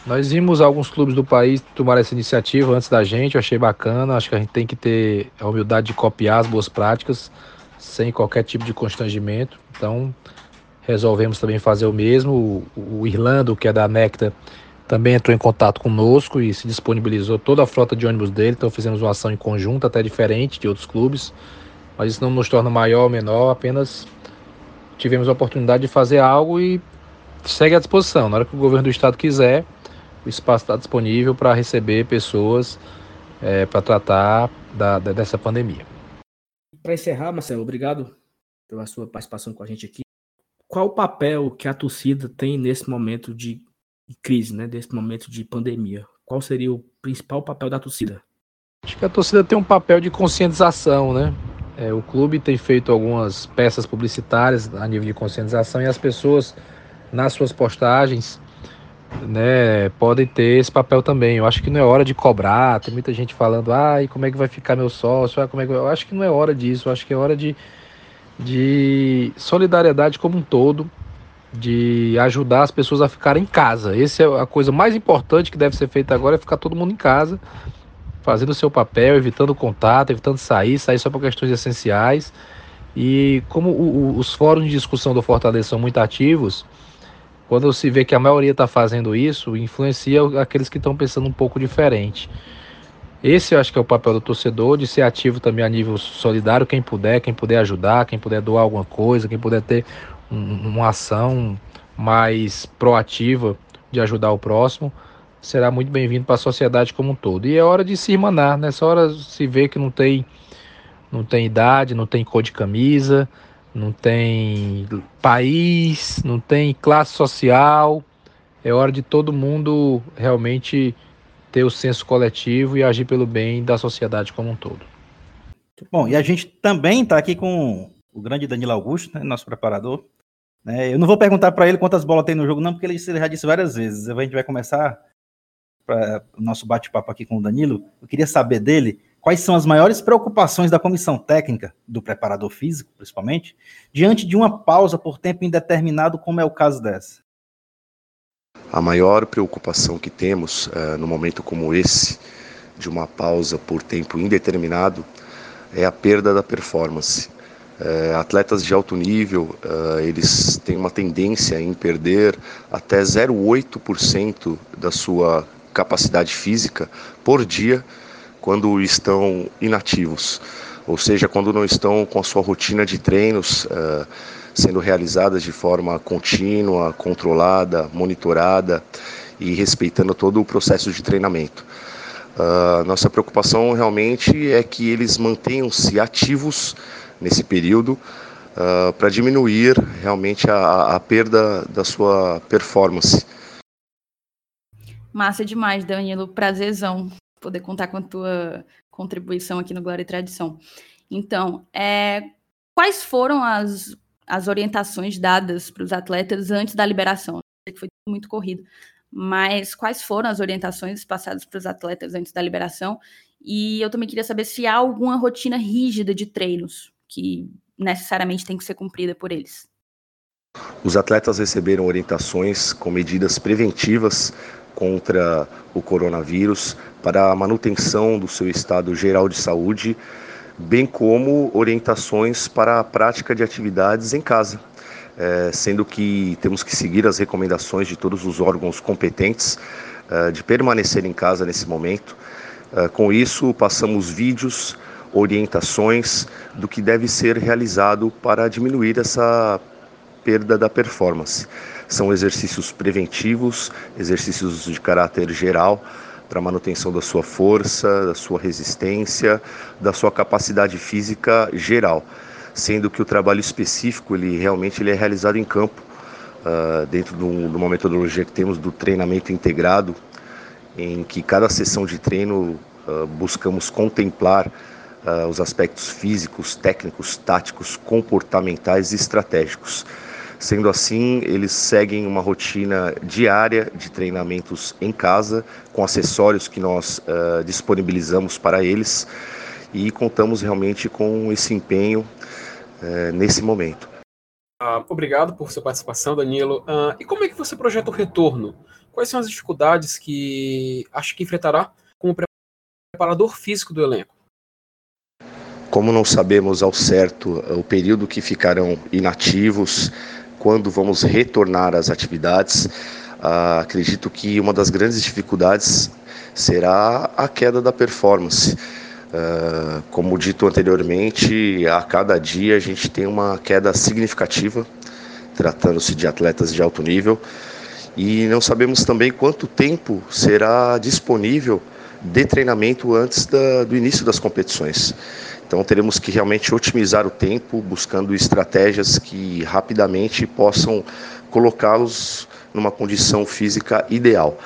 Nós vimos alguns clubes do país tomar essa iniciativa antes da gente, eu achei bacana. Acho que a gente tem que ter a humildade de copiar as boas práticas sem qualquer tipo de constrangimento. Então, resolvemos também fazer o mesmo. O, o Irlando, que é da Necta, também entrou em contato conosco e se disponibilizou toda a frota de ônibus dele. Então, fizemos uma ação em conjunto, até diferente de outros clubes. Mas isso não nos torna maior ou menor, apenas tivemos a oportunidade de fazer algo e segue à disposição. Na hora que o governo do estado quiser, o espaço está disponível para receber pessoas é, para tratar da, da, dessa pandemia. Para encerrar, Marcelo, obrigado pela sua participação com a gente aqui. Qual o papel que a torcida tem nesse momento de crise, né, desse momento de pandemia? Qual seria o principal papel da torcida? Acho que a torcida tem um papel de conscientização, né? É, o clube tem feito algumas peças publicitárias a nível de conscientização e as pessoas, nas suas postagens, né, podem ter esse papel também. Eu acho que não é hora de cobrar. Tem muita gente falando, ah, e como é que vai ficar meu sócio? Ah, como é que... Eu acho que não é hora disso. Eu acho que é hora de, de solidariedade como um todo, de ajudar as pessoas a ficarem em casa. Essa é a coisa mais importante que deve ser feita agora, é ficar todo mundo em casa, fazendo o seu papel, evitando contato, evitando sair, sair só por questões essenciais. E como o, o, os fóruns de discussão do Fortaleza são muito ativos, quando se vê que a maioria está fazendo isso, influencia aqueles que estão pensando um pouco diferente. Esse eu acho que é o papel do torcedor, de ser ativo também a nível solidário, quem puder, quem puder ajudar, quem puder doar alguma coisa, quem puder ter um, uma ação mais proativa de ajudar o próximo, será muito bem-vindo para a sociedade como um todo. E é hora de se irmanar, nessa hora se vê que não tem, não tem idade, não tem cor de camisa, não tem país, não tem classe social. É hora de todo mundo realmente ter o senso coletivo e agir pelo bem da sociedade como um todo. Bom, e a gente também está aqui com o grande Danilo Augusto, né, nosso preparador. É, eu não vou perguntar para ele quantas bolas tem no jogo, não, porque ele já disse várias vezes. A gente vai começar o nosso bate-papo aqui com o Danilo. Eu queria saber dele quais são as maiores preocupações da comissão técnica, do preparador físico, principalmente, diante de uma pausa por tempo indeterminado, como é o caso dessa? A maior preocupação que temos uh, no momento como esse, de uma pausa por tempo indeterminado, é a perda da performance. Uh, atletas de alto nível, uh, eles têm uma tendência em perder até 0,8% da sua capacidade física por dia quando estão inativos, ou seja, quando não estão com a sua rotina de treinos uh, sendo realizadas de forma contínua, controlada, monitorada e respeitando todo o processo de treinamento. Uh, nossa preocupação realmente é que eles mantenham-se ativos nesse período uh, para diminuir realmente a, a perda da sua performance. Massa demais, Danilo. Prazerzão poder contar com a tua contribuição aqui no Glória e Tradição. Então, é, quais foram as, as orientações dadas para os atletas antes da liberação? Foi muito corrido, mas quais foram as orientações passadas para os atletas antes da liberação? E eu também queria saber se há alguma rotina rígida de treinos que necessariamente tem que ser cumprida por eles. Os atletas receberam orientações com medidas preventivas contra o coronavírus, para a manutenção do seu estado geral de saúde, bem como orientações para a prática de atividades em casa. É, sendo que temos que seguir as recomendações de todos os órgãos competentes é, de permanecer em casa nesse momento. É, com isso, passamos vídeos, orientações do que deve ser realizado para diminuir essa perda da performance. São exercícios preventivos, exercícios de caráter geral para manutenção da sua força, da sua resistência, da sua capacidade física geral, sendo que o trabalho específico ele realmente ele é realizado em campo uh, dentro de, uma metodologia que temos do treinamento integrado, em que cada sessão de treino uh, buscamos contemplar uh, os aspectos físicos, técnicos, táticos, comportamentais e estratégicos. Sendo assim, eles seguem uma rotina diária de treinamentos em casa, com acessórios que nós uh, disponibilizamos para eles. e contamos realmente com esse empenho é, nesse momento. Ah, obrigado por sua participação, Danilo. Ah, e como é que você projeta o retorno? Quais são as dificuldades que acha que enfrentará como preparador físico do elenco? Como não sabemos ao certo o período que ficarão inativos, quando vamos retornar às atividades, ah, acredito que uma das grandes dificuldades será a queda da performance. Ah, como dito anteriormente, a cada dia a gente tem uma queda significativa, tratando-se de atletas de alto nível, e não sabemos também quanto tempo será disponível de treinamento antes da, do início das competições. Então teremos que realmente otimizar o tempo, buscando estratégias que rapidamente possam colocá-los numa condição física ideal.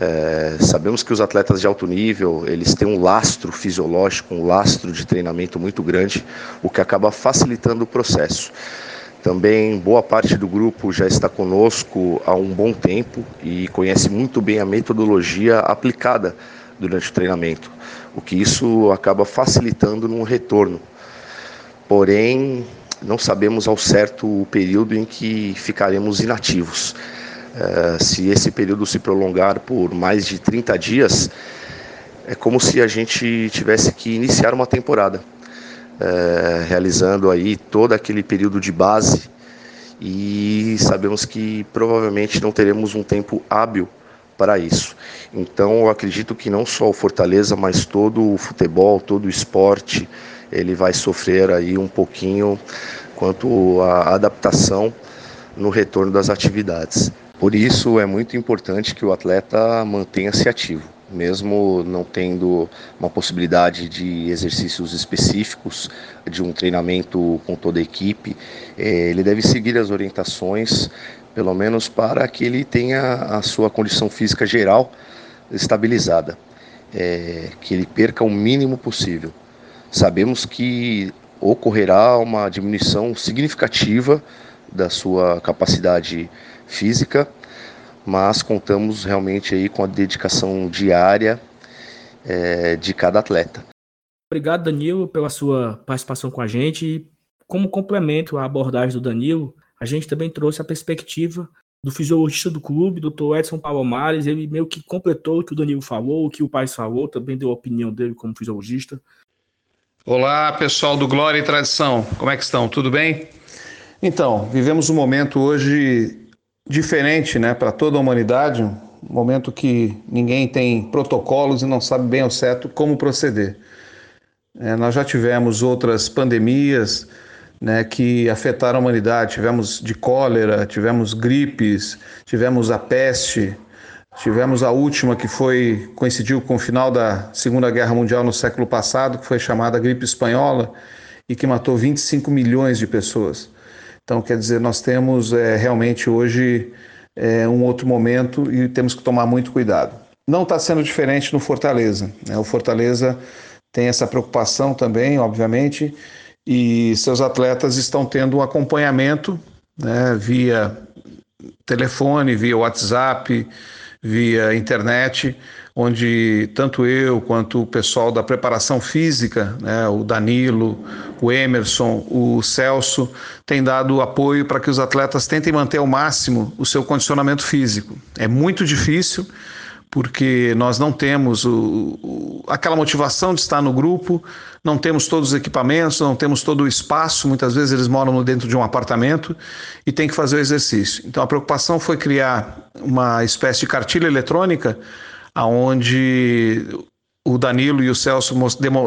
É, sabemos que os atletas de alto nível eles têm um lastro fisiológico, um lastro de treinamento muito grande, o que acaba facilitando o processo. Também boa parte do grupo já está conosco há um bom tempo e conhece muito bem a metodologia aplicada durante o treinamento, o que isso acaba facilitando no retorno. Porém, não sabemos ao certo o período em que ficaremos inativos. Uh, se esse período se prolongar por mais de 30 dias, é como se a gente tivesse que iniciar uma temporada, uh, realizando aí todo aquele período de base e sabemos que provavelmente não teremos um tempo hábil para isso. Então, eu acredito que não só o Fortaleza, mas todo o futebol, todo o esporte, ele vai sofrer aí um pouquinho quanto à adaptação no retorno das atividades. Por isso, é muito importante que o atleta mantenha-se ativo mesmo não tendo uma possibilidade de exercícios específicos, de um treinamento com toda a equipe, eh, ele deve seguir as orientações pelo menos para que ele tenha a sua condição física geral estabilizada, é, que ele perca o mínimo possível. Sabemos que ocorrerá uma diminuição significativa da sua capacidade física, mas contamos realmente aí com a dedicação diária é, de cada atleta. Obrigado, Danilo, pela sua participação com a gente. Como complemento à abordagem do Danilo, a gente também trouxe a perspectiva do fisiologista do clube, Dr. Edson Palomares, ele meio que completou o que o Danilo falou, o que o Paz falou, também deu a opinião dele como fisiologista. Olá, pessoal do Glória e Tradição, como é que estão? Tudo bem? Então, vivemos um momento hoje diferente, né, para toda a humanidade, um momento que ninguém tem protocolos e não sabe bem ao certo como proceder. É, nós já tivemos outras pandemias, né, que afetaram a humanidade. Tivemos de cólera, tivemos gripes, tivemos a peste, tivemos a última que foi coincidiu com o final da Segunda Guerra Mundial no século passado, que foi chamada gripe espanhola e que matou 25 milhões de pessoas. Então, quer dizer, nós temos é, realmente hoje é, um outro momento e temos que tomar muito cuidado. Não está sendo diferente no Fortaleza. Né? O Fortaleza tem essa preocupação também, obviamente, e seus atletas estão tendo um acompanhamento né, via telefone, via WhatsApp, via internet, onde tanto eu quanto o pessoal da preparação física, né, o Danilo, o Emerson, o Celso, têm dado apoio para que os atletas tentem manter ao máximo o seu condicionamento físico. É muito difícil porque nós não temos o, o, aquela motivação de estar no grupo, não temos todos os equipamentos, não temos todo o espaço. Muitas vezes eles moram dentro de um apartamento e tem que fazer o exercício. Então a preocupação foi criar uma espécie de cartilha eletrônica, aonde o Danilo e o Celso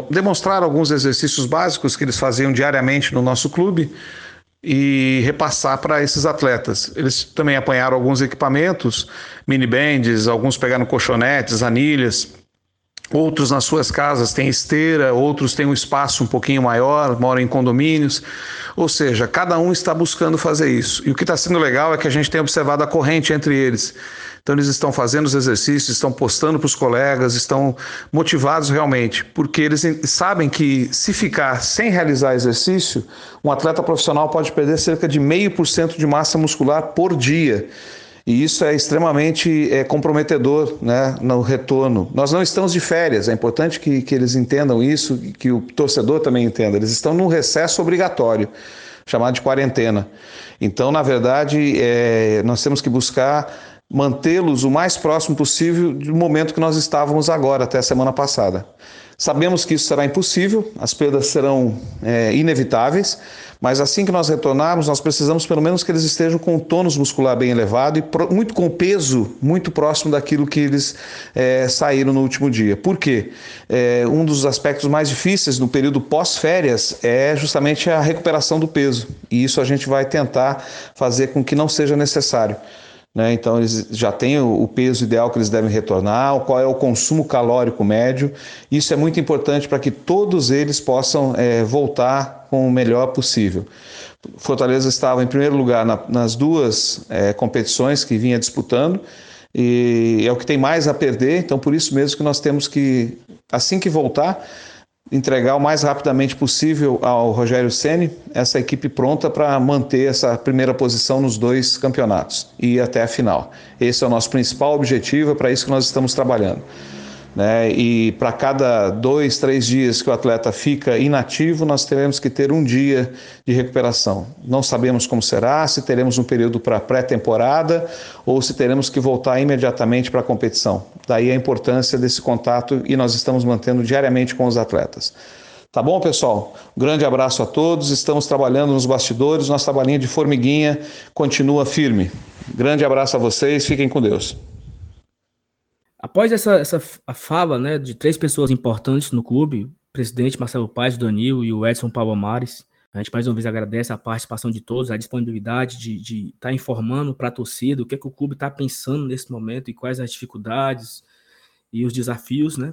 demonstraram alguns exercícios básicos que eles faziam diariamente no nosso clube e repassar para esses atletas. Eles também apanharam alguns equipamentos, mini bands, alguns pegaram colchonetes, anilhas, outros nas suas casas têm esteira, outros têm um espaço um pouquinho maior, moram em condomínios. Ou seja, cada um está buscando fazer isso. E o que está sendo legal é que a gente tem observado a corrente entre eles. Então, eles estão fazendo os exercícios, estão postando para os colegas, estão motivados realmente, porque eles sabem que se ficar sem realizar exercício, um atleta profissional pode perder cerca de meio por cento de massa muscular por dia. E isso é extremamente é, comprometedor né, no retorno. Nós não estamos de férias, é importante que, que eles entendam isso, que o torcedor também entenda. Eles estão num recesso obrigatório, chamado de quarentena. Então, na verdade, é, nós temos que buscar mantê-los o mais próximo possível do momento que nós estávamos agora, até a semana passada. Sabemos que isso será impossível, as perdas serão é, inevitáveis, mas assim que nós retornarmos, nós precisamos pelo menos que eles estejam com o tônus muscular bem elevado e pro, muito com peso muito próximo daquilo que eles é, saíram no último dia. Por quê? É, um dos aspectos mais difíceis no período pós-férias é justamente a recuperação do peso, e isso a gente vai tentar fazer com que não seja necessário. Né? Então, eles já têm o peso ideal que eles devem retornar, qual é o consumo calórico médio. Isso é muito importante para que todos eles possam é, voltar com o melhor possível. Fortaleza estava em primeiro lugar na, nas duas é, competições que vinha disputando e é o que tem mais a perder, então por isso mesmo que nós temos que, assim que voltar, entregar o mais rapidamente possível ao Rogério Ceni essa equipe pronta para manter essa primeira posição nos dois campeonatos e ir até a final. Esse é o nosso principal objetivo, é para isso que nós estamos trabalhando. Né? E para cada dois, três dias que o atleta fica inativo, nós teremos que ter um dia de recuperação. Não sabemos como será, se teremos um período para pré-temporada ou se teremos que voltar imediatamente para a competição. Daí a importância desse contato e nós estamos mantendo diariamente com os atletas. Tá bom, pessoal? Um grande abraço a todos. Estamos trabalhando nos bastidores. Nosso trabalhinho de formiguinha continua firme. Grande abraço a vocês. Fiquem com Deus. Após essa, essa a fala né, de três pessoas importantes no clube, o presidente Marcelo Paz, o Danilo e o Edson Palomares, a gente mais uma vez agradece a participação de todos, a disponibilidade de estar tá informando para a torcida o que, é que o clube está pensando nesse momento e quais as dificuldades e os desafios, né?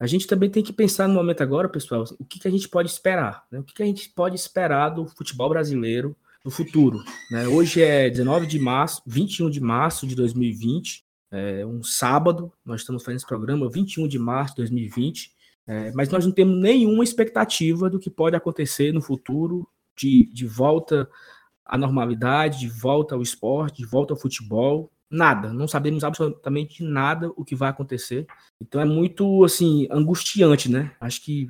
A gente também tem que pensar no momento agora, pessoal, o que, que a gente pode esperar, né? O que, que a gente pode esperar do futebol brasileiro no futuro, né? Hoje é 19 de março, 21 de março de 2020, é um sábado, nós estamos fazendo esse programa, 21 de março de 2020, é, mas nós não temos nenhuma expectativa do que pode acontecer no futuro de, de volta à normalidade, de volta ao esporte, de volta ao futebol, nada, não sabemos absolutamente nada o que vai acontecer. Então é muito assim angustiante, né? Acho que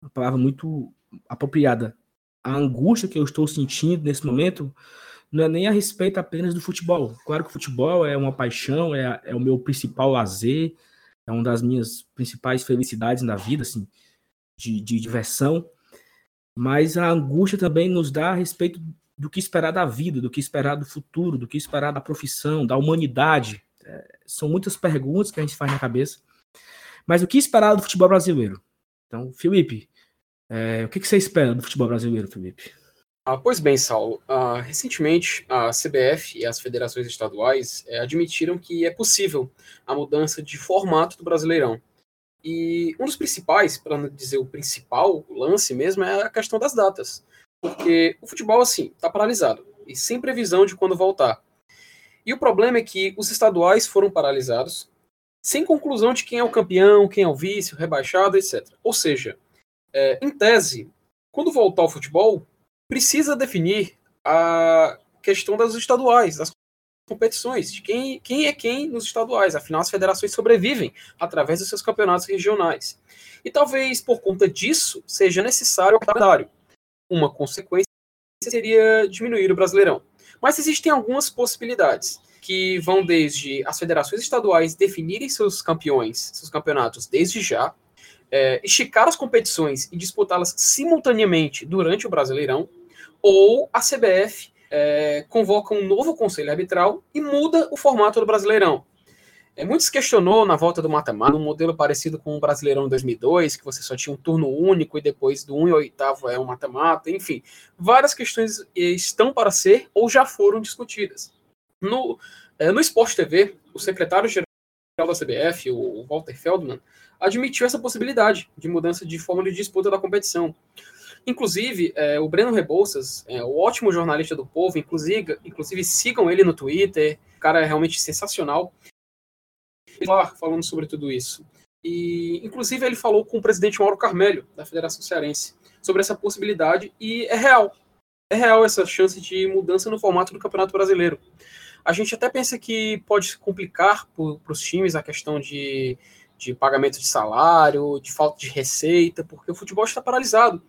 uma palavra muito apropriada. A angústia que eu estou sentindo nesse momento não é nem a respeito apenas do futebol. Claro que o futebol é uma paixão, é, é o meu principal lazer, é uma das minhas principais felicidades na vida, assim, de, de diversão. Mas a angústia também nos dá a respeito do que esperar da vida, do que esperar do futuro, do que esperar da profissão, da humanidade. É, são muitas perguntas que a gente faz na cabeça. Mas o que esperar do futebol brasileiro? Então, Felipe, é, o que, que você espera do futebol brasileiro, Felipe? Ah, pois bem, Saulo. Ah, recentemente, a CBF e as federações estaduais eh, admitiram que é possível a mudança de formato do Brasileirão. E um dos principais, para não dizer o principal lance mesmo, é a questão das datas. Porque o futebol, assim, está paralisado e sem previsão de quando voltar. E o problema é que os estaduais foram paralisados, sem conclusão de quem é o campeão, quem é o vice, o rebaixado, etc. Ou seja, é, em tese, quando voltar o futebol, precisa definir a questão das estaduais, das competições, de quem, quem é quem nos estaduais. Afinal, as federações sobrevivem através dos seus campeonatos regionais. E talvez por conta disso seja necessário o calendário. Uma consequência seria diminuir o Brasileirão. Mas existem algumas possibilidades que vão desde as federações estaduais definirem seus campeões, seus campeonatos desde já, é, esticar as competições e disputá-las simultaneamente durante o Brasileirão, ou a CBF é, convoca um novo conselho arbitral e muda o formato do Brasileirão. É, muitos questionou na volta do mata-mata um modelo parecido com o Brasileirão 2002, que você só tinha um turno único e depois do 1 e 8 é um mata-mata, enfim. Várias questões estão para ser ou já foram discutidas. No, é, no Sport TV, o secretário-geral da CBF, o Walter Feldman, admitiu essa possibilidade de mudança de forma de disputa da competição. Inclusive, é, o Breno Rebouças, é, o ótimo jornalista do povo, inclusive, inclusive sigam ele no Twitter, o cara é realmente sensacional. Ele falando sobre tudo isso. E, inclusive, ele falou com o presidente Mauro Carmelho, da Federação Cearense, sobre essa possibilidade, e é real. É real essa chance de mudança no formato do Campeonato Brasileiro. A gente até pensa que pode complicar para os times a questão de, de pagamento de salário, de falta de receita, porque o futebol está paralisado.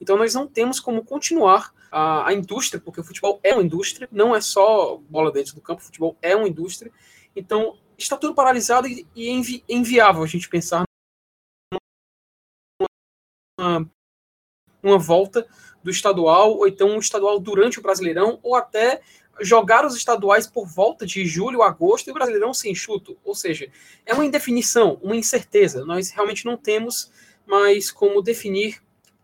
Então nós não temos como continuar a, a, indústria, porque o futebol é uma indústria, não é só bola dentro do campo, o futebol é uma indústria. Então está tudo paralisado e, é invi, é inviável a gente pensar numa, uma volta do estadual, ou então um estadual durante o Brasileirão, ou até jogar os estaduais por volta de julho, agosto e o Brasileirão sem chuto. Ou seja, é uma indefinição, uma incerteza. Nós realmente não temos mais como definir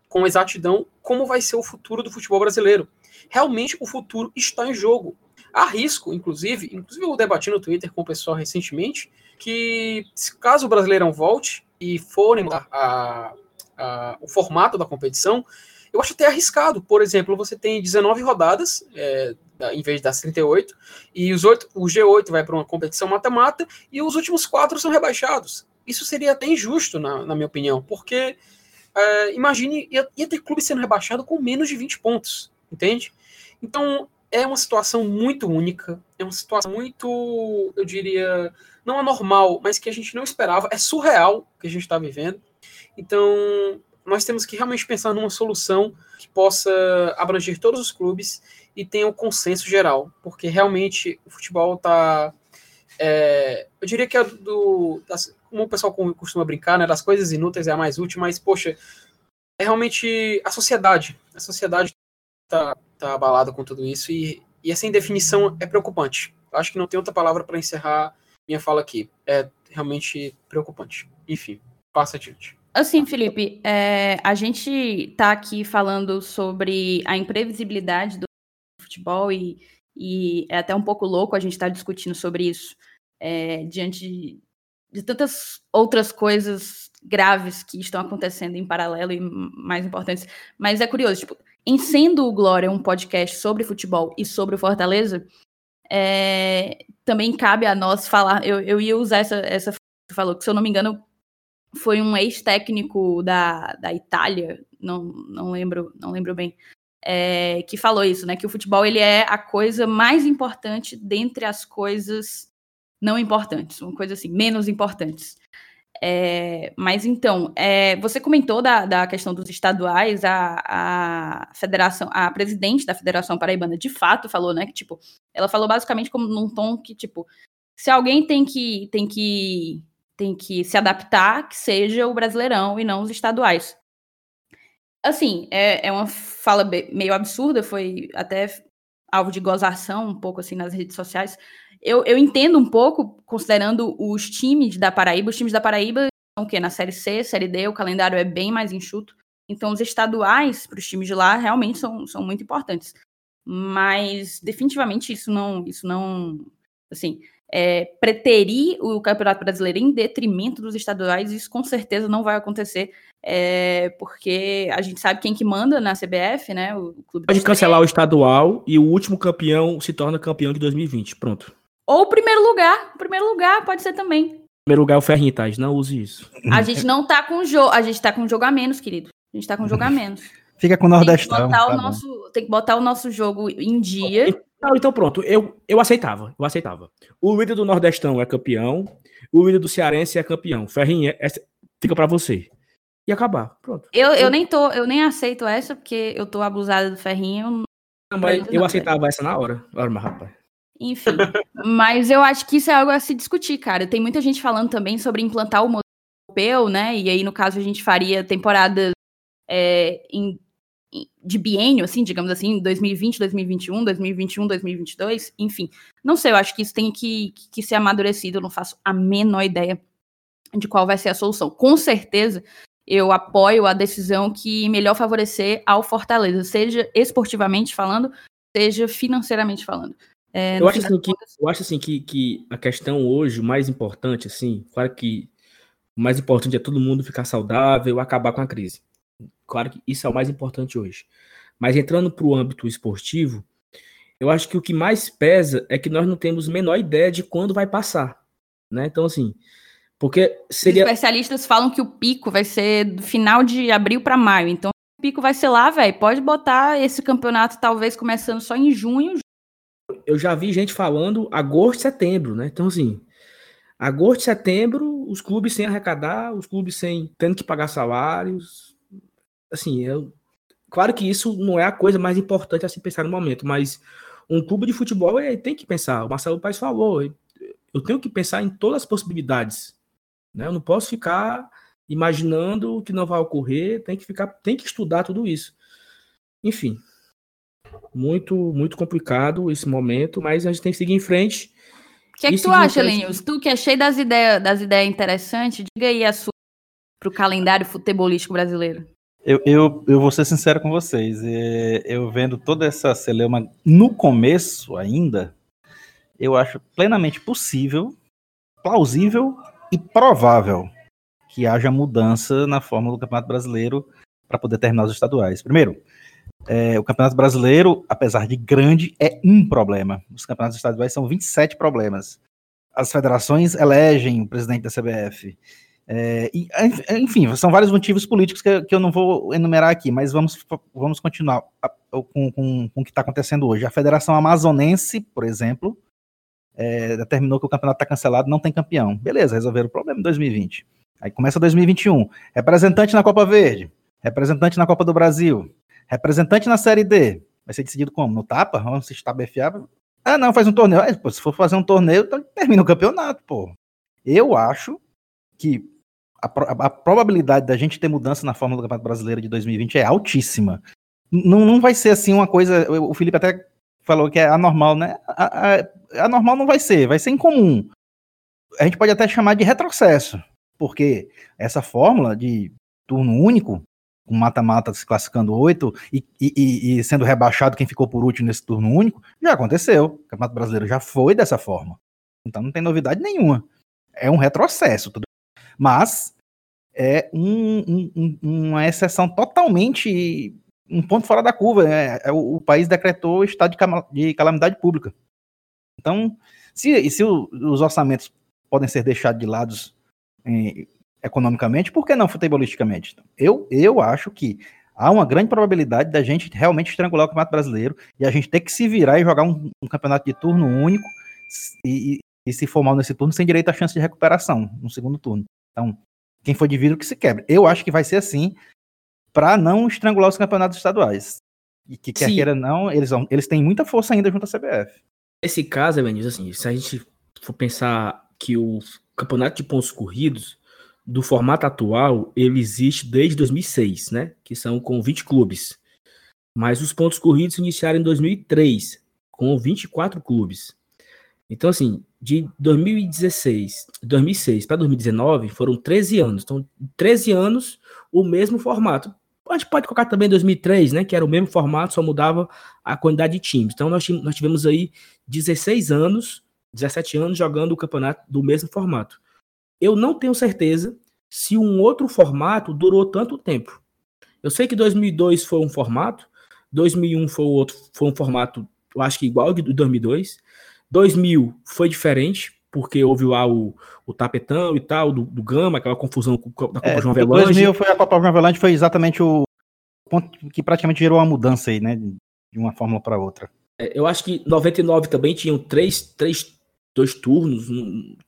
com exatidão como vai ser o futuro do futebol brasileiro. Realmente o futuro está em jogo. Há risco, inclusive, inclusive eu debati no Twitter com o pessoal recentemente, que caso o Brasileirão volte e forem a, a, o formato da competição, eu acho até arriscado. Por exemplo, você tem 19 rodadas, é, em vez das 38, e os 8, o G8 vai para uma competição mata-mata, e os últimos quatro são rebaixados. Isso seria até injusto, na, na minha opinião, porque é, imagine, ia, ia ter clube sendo rebaixado com menos de 20 pontos, entende? Então, é uma situação muito única, é uma situação muito, eu diria, não anormal, mas que a gente não esperava, é surreal que a gente está vivendo. Então, nós temos que realmente pensar numa solução que possa abranger todos os clubes e tenha um consenso geral, porque realmente o futebol está. É, eu diria que é do. Das, como o pessoal costuma brincar, né, das coisas inúteis é a mais útil, mas, poxa, é realmente a sociedade. A sociedade está tá abalada com tudo isso e, e essa indefinição é preocupante. Eu acho que não tem outra palavra para encerrar minha fala aqui. É realmente preocupante. Enfim, passa adiante. Assim, Felipe, é, a gente está aqui falando sobre a imprevisibilidade do futebol e, e é até um pouco louco a gente estar tá discutindo sobre isso é, diante de, de, tantas outras coisas graves que estão acontecendo em paralelo e mais importantes. Mas é curioso, tipo, em sendo o Glória um podcast sobre futebol e sobre o Fortaleza, é, também cabe a nós falar. Eu, eu ia usar essa, essa falou que, se eu não me engano, foi um ex-técnico da, da Itália, não, não lembro, não lembro bem, é, que falou isso, né? Que o futebol ele é a coisa mais importante dentre as coisas não importantes, uma coisa assim, menos importantes. É, mas então, é, você comentou da, da questão dos estaduais, a, a federação, a presidente da Federação Paraibana de fato falou, né? Que tipo, ela falou basicamente como num tom que, tipo, se alguém tem que tem que tem que se adaptar que seja o Brasileirão e não os estaduais. Assim, é, é uma fala meio absurda, foi até alvo de gozação um pouco assim nas redes sociais. Eu, eu entendo um pouco, considerando os times da Paraíba, os times da Paraíba são o quê? Na Série C, Série D, o calendário é bem mais enxuto. Então, os estaduais para os times de lá realmente são, são muito importantes. Mas definitivamente isso não, isso não, assim, é, preterir o Campeonato Brasileiro em detrimento dos estaduais, isso com certeza não vai acontecer, é, porque a gente sabe quem que manda na CBF, né? O clube Pode cancelar o estadual e o último campeão se torna campeão de 2020. Pronto. Ou o primeiro lugar. O primeiro lugar pode ser também. Primeiro lugar é o Ferrinho, Tais. Não use isso. A gente não tá com jogo. A gente tá com jogo a menos, querido. A gente tá com jogo a menos. Fica com o Nordestão. Tem que botar, tá o, nosso, tem que botar o nosso jogo em dia. Não, então pronto, eu, eu aceitava, eu aceitava. O líder do Nordestão é campeão, o líder do Cearense é campeão. Ferrinho, é, fica para você. E acabar, pronto. Eu, eu nem tô, eu nem aceito essa, porque eu tô abusada do Ferrinho. Não, mas eu aceitava essa na hora. Olha, mas rapaz. Enfim, mas eu acho que isso é algo a se discutir, cara. Tem muita gente falando também sobre implantar o modelo europeu, né? E aí, no caso, a gente faria temporada é, em de biênio, assim, digamos assim, 2020, 2021, 2021, 2022, enfim. Não sei, eu acho que isso tem que, que ser amadurecido, eu não faço a menor ideia de qual vai ser a solução. Com certeza, eu apoio a decisão que melhor favorecer ao Fortaleza, seja esportivamente falando, seja financeiramente falando. É, eu, acho assim que, eu acho assim que, que a questão hoje, o mais importante, assim, claro que o mais importante é todo mundo ficar saudável, acabar com a crise. Claro que isso é o mais importante hoje. Mas entrando para o âmbito esportivo, eu acho que o que mais pesa é que nós não temos a menor ideia de quando vai passar. Né? Então, assim, porque seria. Os especialistas falam que o pico vai ser do final de abril para maio. Então, o pico vai ser lá, velho. Pode botar esse campeonato talvez começando só em junho, eu já vi gente falando agosto, setembro, né? Então, assim, agosto, setembro, os clubes sem arrecadar, os clubes sem tendo que pagar salários. Assim, eu, claro que isso não é a coisa mais importante a se pensar no momento, mas um clube de futebol ele tem que pensar. O Marcelo Paes falou, eu tenho que pensar em todas as possibilidades. Né? Eu não posso ficar imaginando o que não vai ocorrer, tem que ficar, tem que estudar tudo isso. Enfim, muito, muito complicado esse momento, mas a gente tem que seguir em frente. O que é que tu acha, Lenius? Tu que é cheio das ideias, das ideias interessantes, diga aí a sua para o calendário futebolístico brasileiro. Eu, eu, eu vou ser sincero com vocês. É, eu vendo toda essa celeuma no começo ainda, eu acho plenamente possível, plausível e provável que haja mudança na fórmula do Campeonato Brasileiro para poder terminar os estaduais. Primeiro, é, o Campeonato Brasileiro, apesar de grande, é um problema. Os campeonatos estaduais são 27 problemas. As federações elegem o presidente da CBF. É, enfim, são vários motivos políticos que, que, eu não vou enumerar aqui, mas vamos, vamos continuar com, com, com o que está acontecendo hoje. A Federação Amazonense, por exemplo, é, determinou que o campeonato está cancelado, não tem campeão. Beleza, resolveram o problema em 2020. Aí começa 2021. Representante na Copa Verde, representante na Copa do Brasil, representante na Série D. Vai ser decidido como? No tapa? Vamos se estabelecer. Ah, não, faz um torneio. Pô, se for fazer um torneio, então termina o campeonato, pô. Eu acho que a, a, a, probabilidade da gente ter mudança na fórmula do Campeonato Brasileiro de 2020 é altíssima. Não, não vai ser assim uma coisa. O Felipe até falou que é anormal, né? A, a, anormal não vai ser, vai ser incomum. A gente pode até chamar de retrocesso, porque essa fórmula de turno único, com mata-mata se classificando oito e, e, e, sendo rebaixado quem ficou por último nesse turno único, já aconteceu. O Campeonato Brasileiro já foi dessa forma. Então não tem novidade nenhuma. É um retrocesso. Tudo. Mas é um, um, uma exceção totalmente um ponto fora da curva. Né? É, o, o, país decretou estado de, de calamidade pública. Então, se, se o, os orçamentos podem ser deixados de lado eh, economicamente, por que não futebolisticamente? Eu, eu acho que há uma grande probabilidade da gente realmente estrangular o Campeonato Brasileiro e a gente ter que se virar e jogar um, um campeonato de turno único e, e, se for mal nesse turno, sem direito à chance de recuperação no segundo turno. Então, quem for de vidro que se quebre. Eu acho que vai ser assim, para não estrangular os campeonatos estaduais. E que quer Sim. queira não, eles, vão, eles têm muita força ainda junto à CBF. Esse caso, Evanilson, assim, se a gente for pensar que o campeonato de pontos corridos, do formato atual, ele existe desde 2006, né? Que são com 20 clubes. Mas os pontos corridos iniciaram em 2003, com 24 clubes. Então, assim, de 2016, 2006 para 2019 foram 13 anos. Então, 13 anos, o mesmo formato. A gente pode colocar também 2003, né, que era o mesmo formato, só mudava a quantidade de times. Então nós, nós tivemos aí 16 anos, 17 anos jogando o campeonato do mesmo formato. Eu não tenho certeza se um outro formato durou tanto tempo. Eu sei que 2002 foi um formato, 2001 foi outro, foi um formato, eu acho que igual de 2002. 2000 foi diferente, porque houve lá o, o tapetão e tal, do, do Gama, aquela confusão da Copa é, João Avelange. 2000 foi a Copa João Avelange, foi exatamente o ponto que praticamente gerou uma mudança aí, né, de uma fórmula para outra. É, eu acho que 99 também tinham três, três dois turnos,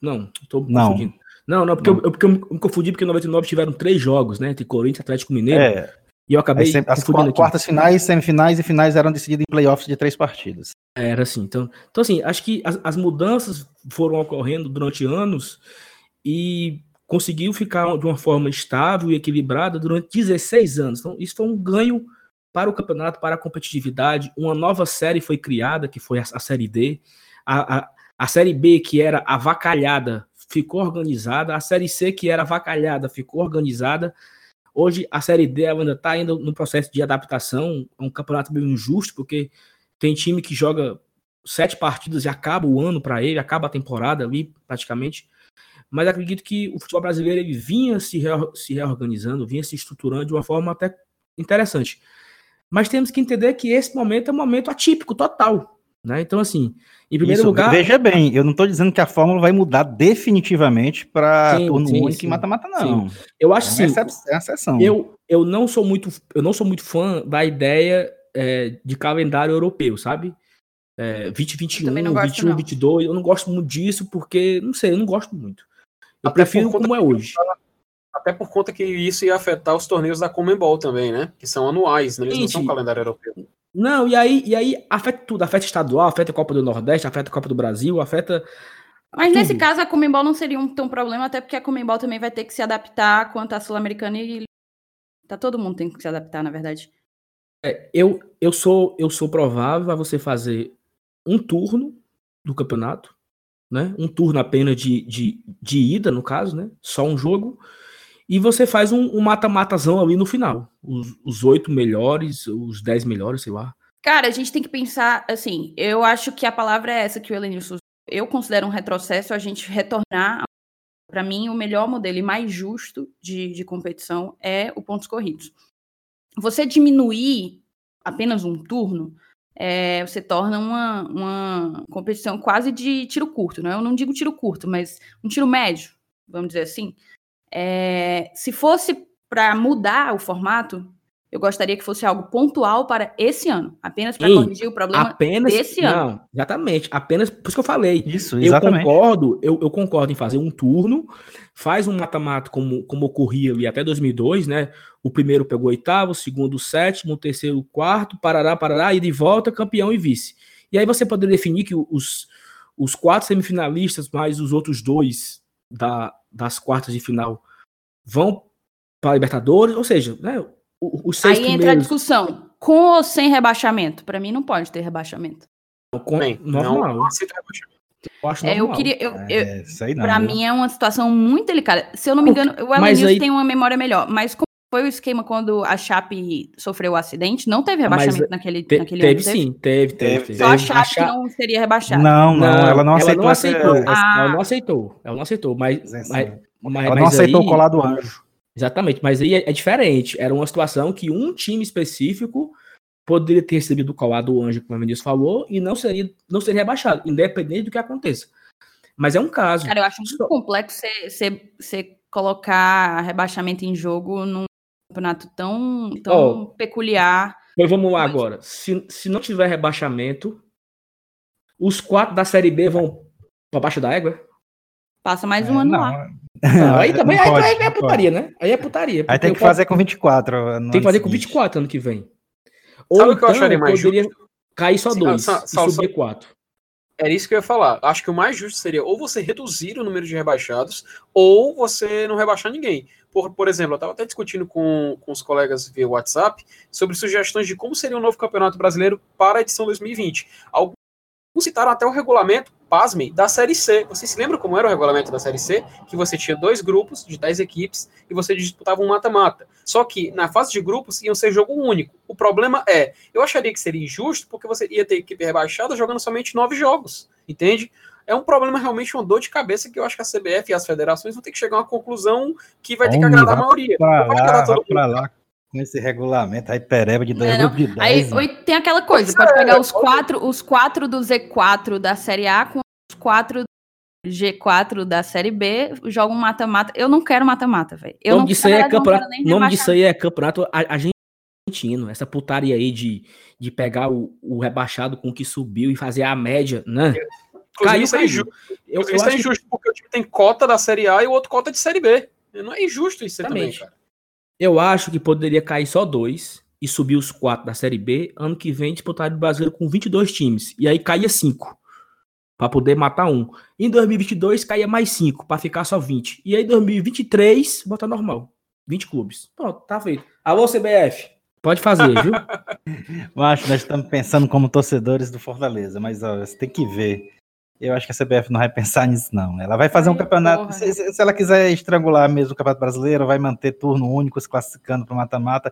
não, não. confundindo. Não, não, porque, não. Eu, porque eu me confundi porque em 99 tiveram três jogos, né, entre Corinthians e Atlético Mineiro. É. E eu acabei. as quartas finais, semifinais e finais eram decididas em playoffs de três partidas. Era assim. Então, então assim, acho que as, as mudanças foram ocorrendo durante anos e conseguiu ficar de uma forma estável e equilibrada durante 16 anos. Então, isso foi um ganho para o campeonato, para a competitividade. Uma nova série foi criada, que foi a, a Série D. A, a, a Série B, que era avacalhada, ficou organizada. A Série C, que era avacalhada, ficou organizada. Hoje, a Série D ainda está indo no processo de adaptação. É um campeonato meio injusto, porque tem time que joga sete partidas e acaba o ano para ele, acaba a temporada ali, praticamente. Mas acredito que o futebol brasileiro ele vinha se, se reorganizando, vinha se estruturando de uma forma até interessante. Mas temos que entender que esse momento é um momento atípico, total. Né? Então, assim, em primeiro Isso, lugar. Veja bem, eu não estou dizendo que a fórmula vai mudar definitivamente para turno sim, único sim. e mata-mata, não. Sim. Eu acho é sim. É uma exceção. Eu, eu, não sou muito, eu não sou muito fã da ideia é, de calendário europeu, sabe? é, 2021, também não gosto, 21, não. 22. Eu não gosto muito disso porque, não sei, eu não gosto muito. Eu Até prefiro como é hoje. Até por conta que isso ia afetar os torneios da Comembol também, né? Que são anuais, né? Eles não são calendário europeu. Não, e aí, e aí afeta tudo, afeta estadual, afeta a Copa do Nordeste, afeta a Copa do Brasil, afeta. Mas nesse tudo. caso, a Comembol não seria um tão problema, até porque a Comembol também vai ter que se adaptar quanto à Sul-Americana e. Tá, todo mundo tem que se adaptar, na verdade. Eu, eu sou eu sou provável a você fazer um turno do campeonato, né? Um turno apenas de, de, de ida, no caso, né? Só um jogo. E você faz um um mata-matazão ali no final. Os, oito melhores, os dez melhores, sei lá. Cara, a gente tem que pensar, assim, eu acho que a palavra é essa que o Elenilson. Eu considero um retrocesso a gente retornar. Para mim, o melhor modelo e mais justo de, de competição é o pontos corridos. Você diminuir apenas um turno, é, você torna uma, uma competição quase de tiro curto, né? Eu não digo tiro curto, mas um tiro médio, vamos dizer assim. É, se fosse para mudar o formato, eu gostaria que fosse algo pontual para esse ano, apenas para corrigir o problema Apenas. desse ano. Não, exatamente. Apenas. Por isso que eu falei. Isso, Eu exatamente. concordo, eu, eu concordo em fazer um turno, faz um mata-mata como, como ocorria ali até 2002, né? O primeiro pegou o oitavo, o segundo o sétimo, o terceiro o quarto, parará, parará, e de volta, campeão e vice. E aí você poderia definir que os, os quatro semifinalistas, mais os outros dois da, das quartas de final, vão para a Libertadores, ou seja, né? o- Os seis Aí entra a primeiros discussão, com ou sem rebaixamento? Para mim não pode ter rebaixamento. com, Bem, normal. não eu acho É, eu normal. queria, eu, eu, É, não. Pra viu? mim é uma situação muito delicada. Se eu não me engano, o Elenilson aí- tem uma memória melhor, mas como foi o esquema quando a Chape sofreu o acidente, não teve rebaixamento Mas, naquele, Te- naquele teve ano, sim, teve, teve. Teve, teve. Só a Teve. Chape Cha- não seria rebaixada. Não, não, ela não aceitou. essa- aceitou. essa- Ah. Ela não aceitou. Ela não aceitou, mas, mas, mas- Ela não mas aceitou aí- o colar do anjo. Exatamente, mas aí é, é diferente. Era uma situação que um time específico poderia ter recebido o colar do anjo, como a Vinícius falou, e não seria, não seria rebaixado, independente do que aconteça. Mas é um caso. Cara, eu acho muito Só- complexo você colocar rebaixamento em jogo num campeonato tão, tão Ó, peculiar. Pois vamos lá Mas- agora. Se, se não tiver rebaixamento, os quatro da Série B vão para baixo da égua? Passa mais É, um ano não, lá. Não, aí também não aí, pode, aí é putaria, né? Aí é putaria. Aí tem que fazer com 24. no Tem que fazer com seguinte. 24 ano que vem. Sabe Ou o que eu então acharia mais poderia justo? cair só Sim, dois só- e só- subir quatro. Era isso que eu ia falar. Acho que o mais justo seria ou você reduzir o número de rebaixados, ou você não rebaixar ninguém. Por, por exemplo, eu estava até discutindo com, com os colegas via WhatsApp sobre sugestões de como seria o novo Campeonato Brasileiro para a edição 2020. Alguns citaram até o regulamento, pasmem, da Série C. Vocês se lembram como era o regulamento da Série C? Que você tinha dois grupos de 10 equipes e você disputava um mata-mata. Só que na fase de grupos iam ser jogo único. O problema é, eu acharia que seria injusto porque você ia ter equipe rebaixada jogando somente nove jogos, entende? É um problema realmente uma dor de cabeça que eu acho que a CBF e as federações vão ter que chegar a uma conclusão que vai ter que Homem, agradar a maioria. Pra Não vai agradar lá, todo mundo. lá com esse regulamento. Aí pereba de dois É, não. grupos de 10. Aí oi, tem aquela coisa, pode é, pegar os pode- quatro, os quatro do Z4 da Série A com os quatro do G4 da Série B, joga um mata-mata. Eu não quero mata-mata, velho. O não, nome disso aí é campeonato. quero nem O nome disso aí é campeonato a- argentino. Essa putaria aí de, de pegar o, o rebaixado com o que subiu e fazer a média, né? Caiu, isso é injusto. Eu, eu isso é acho que injusto porque o time tem cota da Série A e o outro cota de Série B. Não é injusto isso também, Exatamente. cara. Eu acho que poderia cair só dois e subir os quatro da Série B. Ano que vem disputar o brasileiro com 22 times. E aí caía cinco para poder matar um. Em 2022 caía mais cinco para ficar só 20. E aí em 2023 bota normal. 20 clubes. Pronto, tá feito. Alô CBF, pode fazer, viu? Macho, nós estamos pensando como torcedores do Fortaleza, mas ó, você tem que ver. Eu acho que a CBF não vai pensar nisso, não. Ela vai fazer um Ai, campeonato. porra. Se, se- se ela quiser estrangular mesmo o Campeonato Brasileiro, vai manter turno único, se classificando para mata-mata.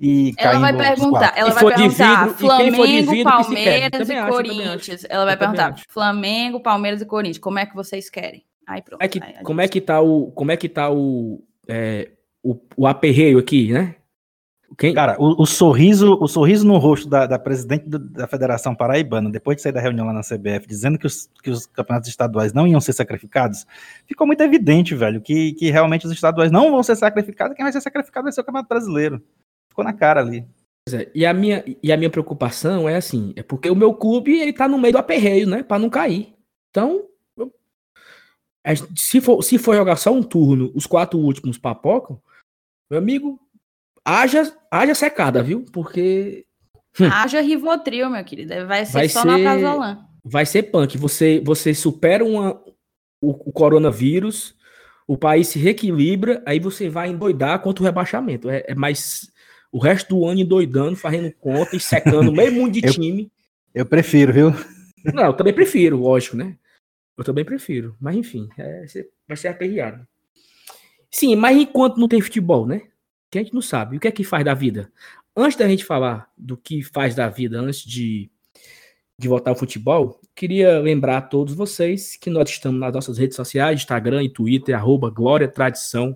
E Ela vai perguntar, ela vai perguntar vidro, Flamengo, vidro. Palmeiras e acho, Corinthians. Ela vai Eu perguntar acho. Flamengo, Palmeiras e Corinthians. Como é que vocês querem? Aí pronto. É que, aí como gente- é que tá o. Como é que tá o. é, o, o aperreio aqui, né? Quem, Cara, o, o sorriso, o sorriso no rosto da, da presidente do- da Federação Paraibana, depois de sair da reunião lá na CBF, dizendo que os, que os campeonatos estaduais não iam ser sacrificados, ficou muito evidente, velho, que, que realmente os estaduais não vão ser sacrificados, quem vai ser sacrificado vai ser o Campeonato Brasileiro. Ficou na cara ali. é, e a minha e a minha preocupação é assim, é porque o meu clube ele tá no meio do aperreio, né, para não cair. Então, eu, é, se for se for jogar só um turno, os quatro últimos papocam, meu amigo, haja haja secada, viu? Porque hum, haja Rivotril, meu querido, vai ser vai só ser, na Casolan. Vai ser punk, você você supera uma o, o coronavírus, o país se reequilibra, aí você vai endoidar contra o rebaixamento. É, é mais o resto do ano endoidando, fazendo conta e secando meio mundo de eu, time. Eu prefiro, viu? Não, eu também prefiro, lógico, né? Eu também prefiro. Mas enfim, é, vai ser aperreado. Sim, mas enquanto não tem futebol, né? Que a gente não sabe. O que é que faz da vida? Antes da gente falar do que faz da vida, antes de, de voltar ao futebol, queria lembrar a todos vocês que nós estamos nas nossas redes sociais, Instagram e Twitter, arroba Glória Tradição.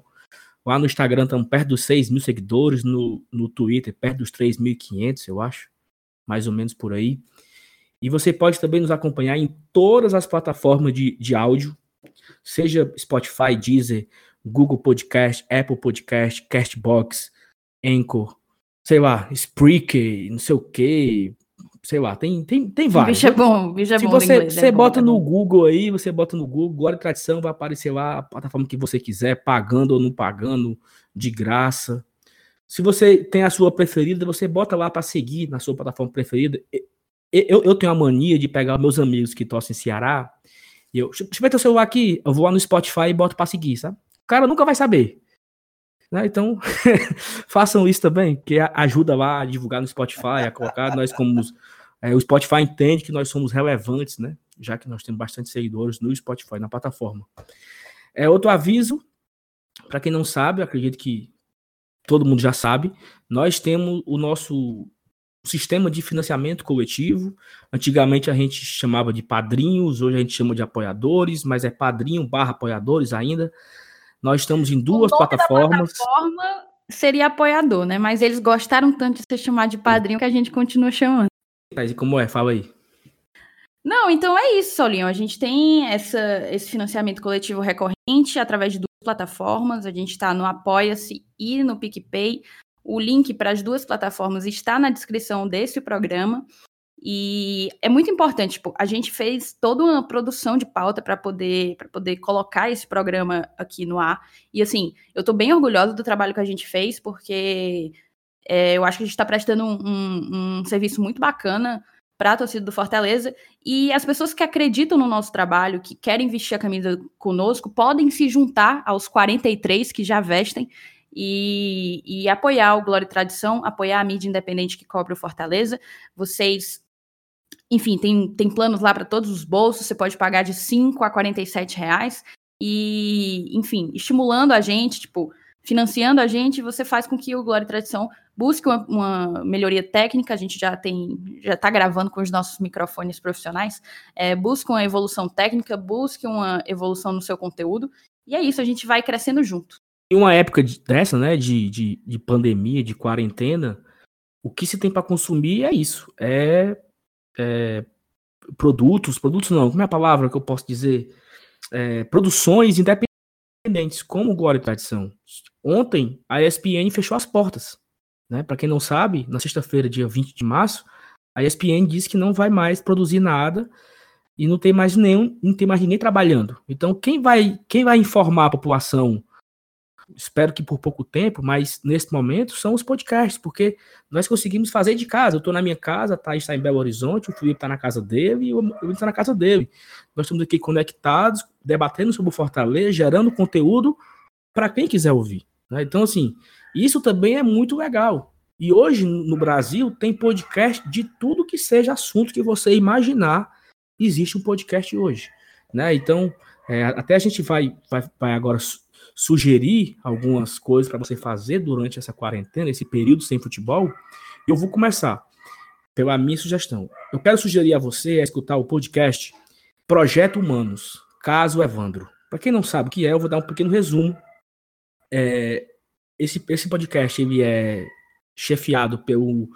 Lá no Instagram estamos perto dos 6 mil seguidores, no, no Twitter perto dos 3.500, eu acho, mais ou menos por aí. E você pode também nos acompanhar em todas as plataformas de, de áudio, seja Spotify, Deezer, Google Podcast, Apple Podcast, Castbox, Anchor, sei lá, Spreaker, não sei o que, sei lá, tem, tem, tem vários. Bicho é bom, bicho é Se bom. você, inglês, você é bota bom, no é Google aí, você bota no Google, Glória e Tradição, vai aparecer lá a plataforma que você quiser, pagando ou não pagando, de graça. Se você tem a sua preferida, você bota lá para seguir na sua plataforma preferida. Eu, eu tenho a mania de pegar meus amigos que torcem Ceará, e eu, deixa eu ver teu celular aqui, eu vou lá no Spotify e boto para seguir, sabe? Cara nunca vai saber. Né? Então, façam isso também, que ajuda lá a divulgar no Spotify, a colocar nós como é, o Spotify entende que nós somos relevantes, né? Já que nós temos bastante seguidores no Spotify, na plataforma. É outro aviso, para quem não sabe, acredito que todo mundo já sabe, nós temos o nosso sistema de financiamento coletivo. Antigamente a gente chamava de padrinhos, hoje a gente chama de apoiadores, mas é padrinho barra apoiadores ainda. Nós estamos em duas plataformas. plataforma seria apoiador, né? Mas eles gostaram tanto de ser chamado de padrinho que a gente continua chamando. Mas como é? Fala aí. Não, então é isso, Solinho. A gente tem essa, esse financiamento coletivo recorrente através de duas plataformas. A gente está no Apoia-se e no PicPay. O link para as duas plataformas está na descrição desse programa. E é muito importante, tipo, a gente fez toda uma produção de pauta para poder para poder colocar esse programa aqui no ar. E assim, eu estou bem orgulhosa do trabalho que a gente fez, porque é, eu acho que a gente está prestando um, um, um, serviço muito bacana para a torcida do Fortaleza. E as pessoas que acreditam no nosso trabalho, que querem vestir a camisa conosco, podem se juntar aos 43 que já vestem e, e apoiar o Glória e Tradição, apoiar a mídia independente que cobre o Fortaleza. Vocês enfim, tem, tem planos lá para todos os bolsos, você pode pagar de 5 a 47 reais. E, enfim, estimulando a gente, tipo, financiando a gente, você faz com que o Glória e Tradição busque uma, uma melhoria técnica. A gente já tem, já está gravando com os nossos microfones profissionais. É, busque uma evolução técnica, busque uma evolução no seu conteúdo. E é isso, a gente vai crescendo junto. Em uma época dessa, né, de, de, de pandemia, de quarentena, o que se tem para consumir é isso. É, é, produtos, produtos não, como é a palavra que eu posso dizer? É, produções independentes como Glória e Tradição. Ontem, a ESPN fechou as portas. Né? Para quem não sabe, na sexta-feira, dia 20 de março, a ESPN disse que não vai mais produzir nada e não tem mais nenhum, não tem mais ninguém trabalhando. Então, quem vai, quem vai informar a população espero que por pouco tempo, mas nesse momento são os podcasts, porque nós conseguimos fazer de casa. Eu estou na minha casa, a Thaís está em Belo Horizonte, o Felipe está na casa dele e o Will está na casa dele. Nós estamos aqui conectados, debatendo sobre o Fortaleza, gerando conteúdo para quem quiser ouvir. Né? Então, assim, isso também é muito legal. E hoje, no Brasil, tem podcast de tudo que seja assunto que você imaginar, existe um podcast hoje. Né? Então, é, até a gente vai, vai, vai agora sugerir algumas coisas para você fazer durante essa quarentena, esse período sem futebol, eu vou começar pela minha sugestão. Eu quero sugerir a você a escutar o podcast Projeto Humanos, caso Evandro. Para quem não sabe o que é, eu vou dar um pequeno resumo. É, esse, esse podcast ele é chefiado pelo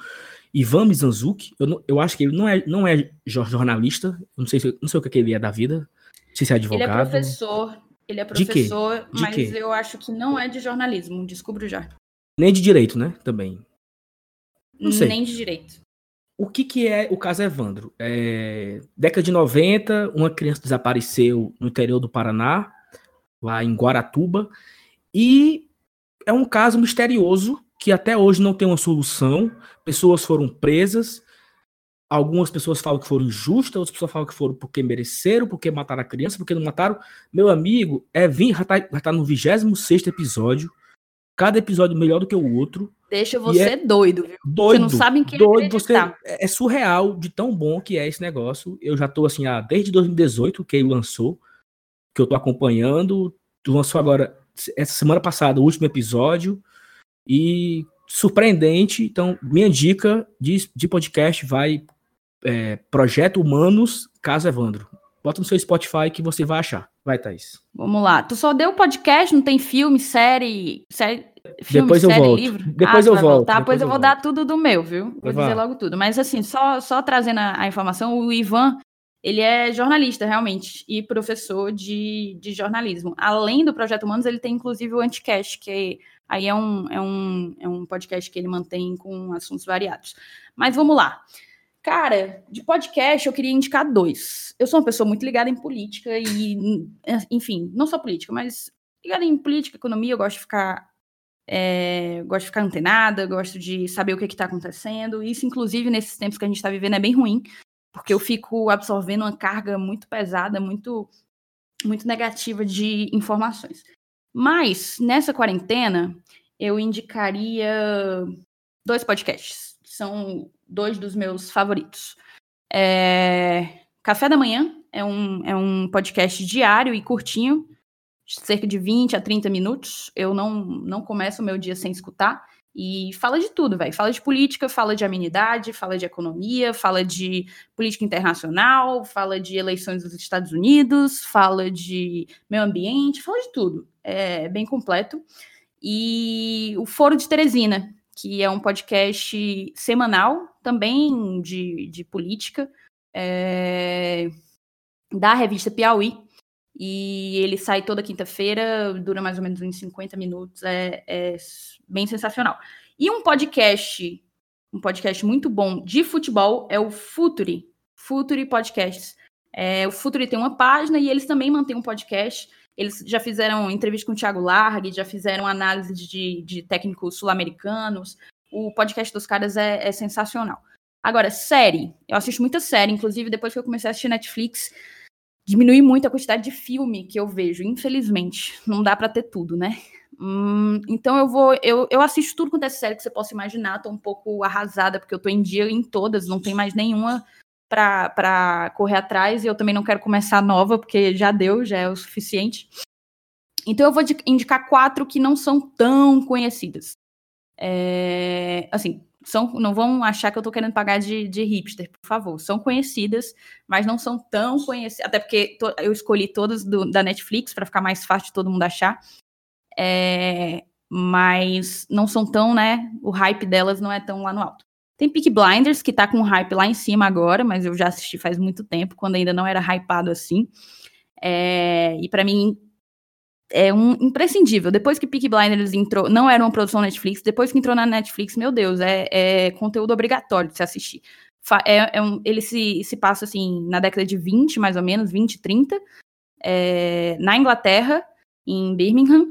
Ivan Mizanzuki. Eu, eu acho que ele não é, não é jornalista, não sei, não sei o que, que ele é da vida, não sei se é advogado. Ele é professor, ele é professor, de mas de eu acho que não é de jornalismo, descubro já. Nem de direito, né? Também. Não sei. Nem de direito. O que, que é o caso Evandro? É, década de 90, uma criança desapareceu no interior do Paraná, lá em Guaratuba, e é um caso misterioso que até hoje não tem uma solução. Pessoas foram presas, algumas pessoas falam que foram injustas, outras pessoas falam que foram porque mereceram, porque mataram a criança, porque não mataram. Meu amigo, é vir, já tá, já tá no 26 episódio, cada episódio melhor do que o outro. Deixa você é doido, viu? Doido. Você não sabe em quem doido, você acreditar. é surreal de tão bom que é esse negócio. Eu já tô assim, ah, desde 2018 que ele lançou, que eu tô acompanhando, lançou agora essa semana passada o último episódio e surpreendente. Então, minha dica de, de podcast vai é, Projeto Humanos Caso Evandro. Bota no seu Spotify que você vai achar. Vai, Thaís. Vamos lá. Tu só deu podcast, não tem filme, série, série filme, Depois eu série, volto. livro? Depois ah, eu vai volto, Voltar, depois pois eu, eu vou volto. dar tudo do meu, viu? Vou Vai. dizer logo tudo. Mas assim, só, só trazendo a, a informação, o Ivan, ele é jornalista, realmente, e professor de, de jornalismo. Além do Projeto Humanos, ele tem inclusive o Anticast, que aí é um, é, um, é um podcast que ele mantém com assuntos variados. Mas vamos lá. Cara, de podcast eu queria indicar dois. Eu sou uma pessoa muito ligada em política e, enfim, não só política, mas ligada em política, economia, eu gosto de ficar é, gosto de ficar antenada, gosto de saber o que está acontecendo. Isso, inclusive, nesses tempos que a gente está vivendo, é bem ruim, porque eu fico absorvendo uma carga muito pesada, muito, muito negativa de informações. Mas, nessa quarentena, eu indicaria dois podcasts. São dois dos meus favoritos. É, Café da Manhã é um, é um podcast diário e curtinho, cerca de 20 a 30 minutos. Eu não, não começo o meu dia sem escutar. E fala de tudo, velho. Fala de política, fala de amenidade, fala de economia, fala de política internacional, fala de eleições dos Estados Unidos, fala de meio ambiente, fala de tudo. É bem completo. E o Foro de Teresina, que é um podcast semanal, também de, de política, é, da revista Piauí. E ele sai toda quinta-feira, dura mais ou menos uns 50 minutos, é, é bem sensacional. E um podcast, um podcast muito bom de futebol é o Futuri, Futuri Podcasts. É, o Futuri tem uma página e eles também mantêm um podcast. Eles já fizeram entrevista com o Thiago Largue, já fizeram análise de, de técnicos sul-americanos. O podcast dos caras é, é sensacional. Agora, série. Eu assisto muita série, inclusive depois que eu comecei a assistir Netflix, diminui muito a quantidade de filme que eu vejo, infelizmente. Não dá para ter tudo, né? Hum, então eu vou. Eu, eu assisto tudo quanto é série que você possa imaginar. Tô um pouco arrasada, porque eu tô em dia em todas, não tem mais nenhuma pra correr atrás, e eu também não quero começar nova, porque já deu, já é o suficiente. Então eu vou indicar quatro que não são tão conhecidas. É, assim, são, não vão achar que eu tô querendo pagar de, de hipster, por favor. São conhecidas, mas não são tão conhecidas. Até porque to, eu escolhi todas do, da Netflix para ficar mais fácil de todo mundo achar. É, mas não são tão, né? O hype delas não é tão lá no alto. Tem Peak Blinders, que tá com hype lá em cima agora, mas eu já assisti faz muito tempo, quando ainda não era hypado assim. É, e para mim é um imprescindível. Depois que Peak Blinders entrou, não era uma produção Netflix, depois que entrou na Netflix, meu Deus, é, é conteúdo obrigatório de se assistir. É, é um, ele se, se passa assim na década de 20, mais ou menos, 20, 30, é, na Inglaterra, em Birmingham,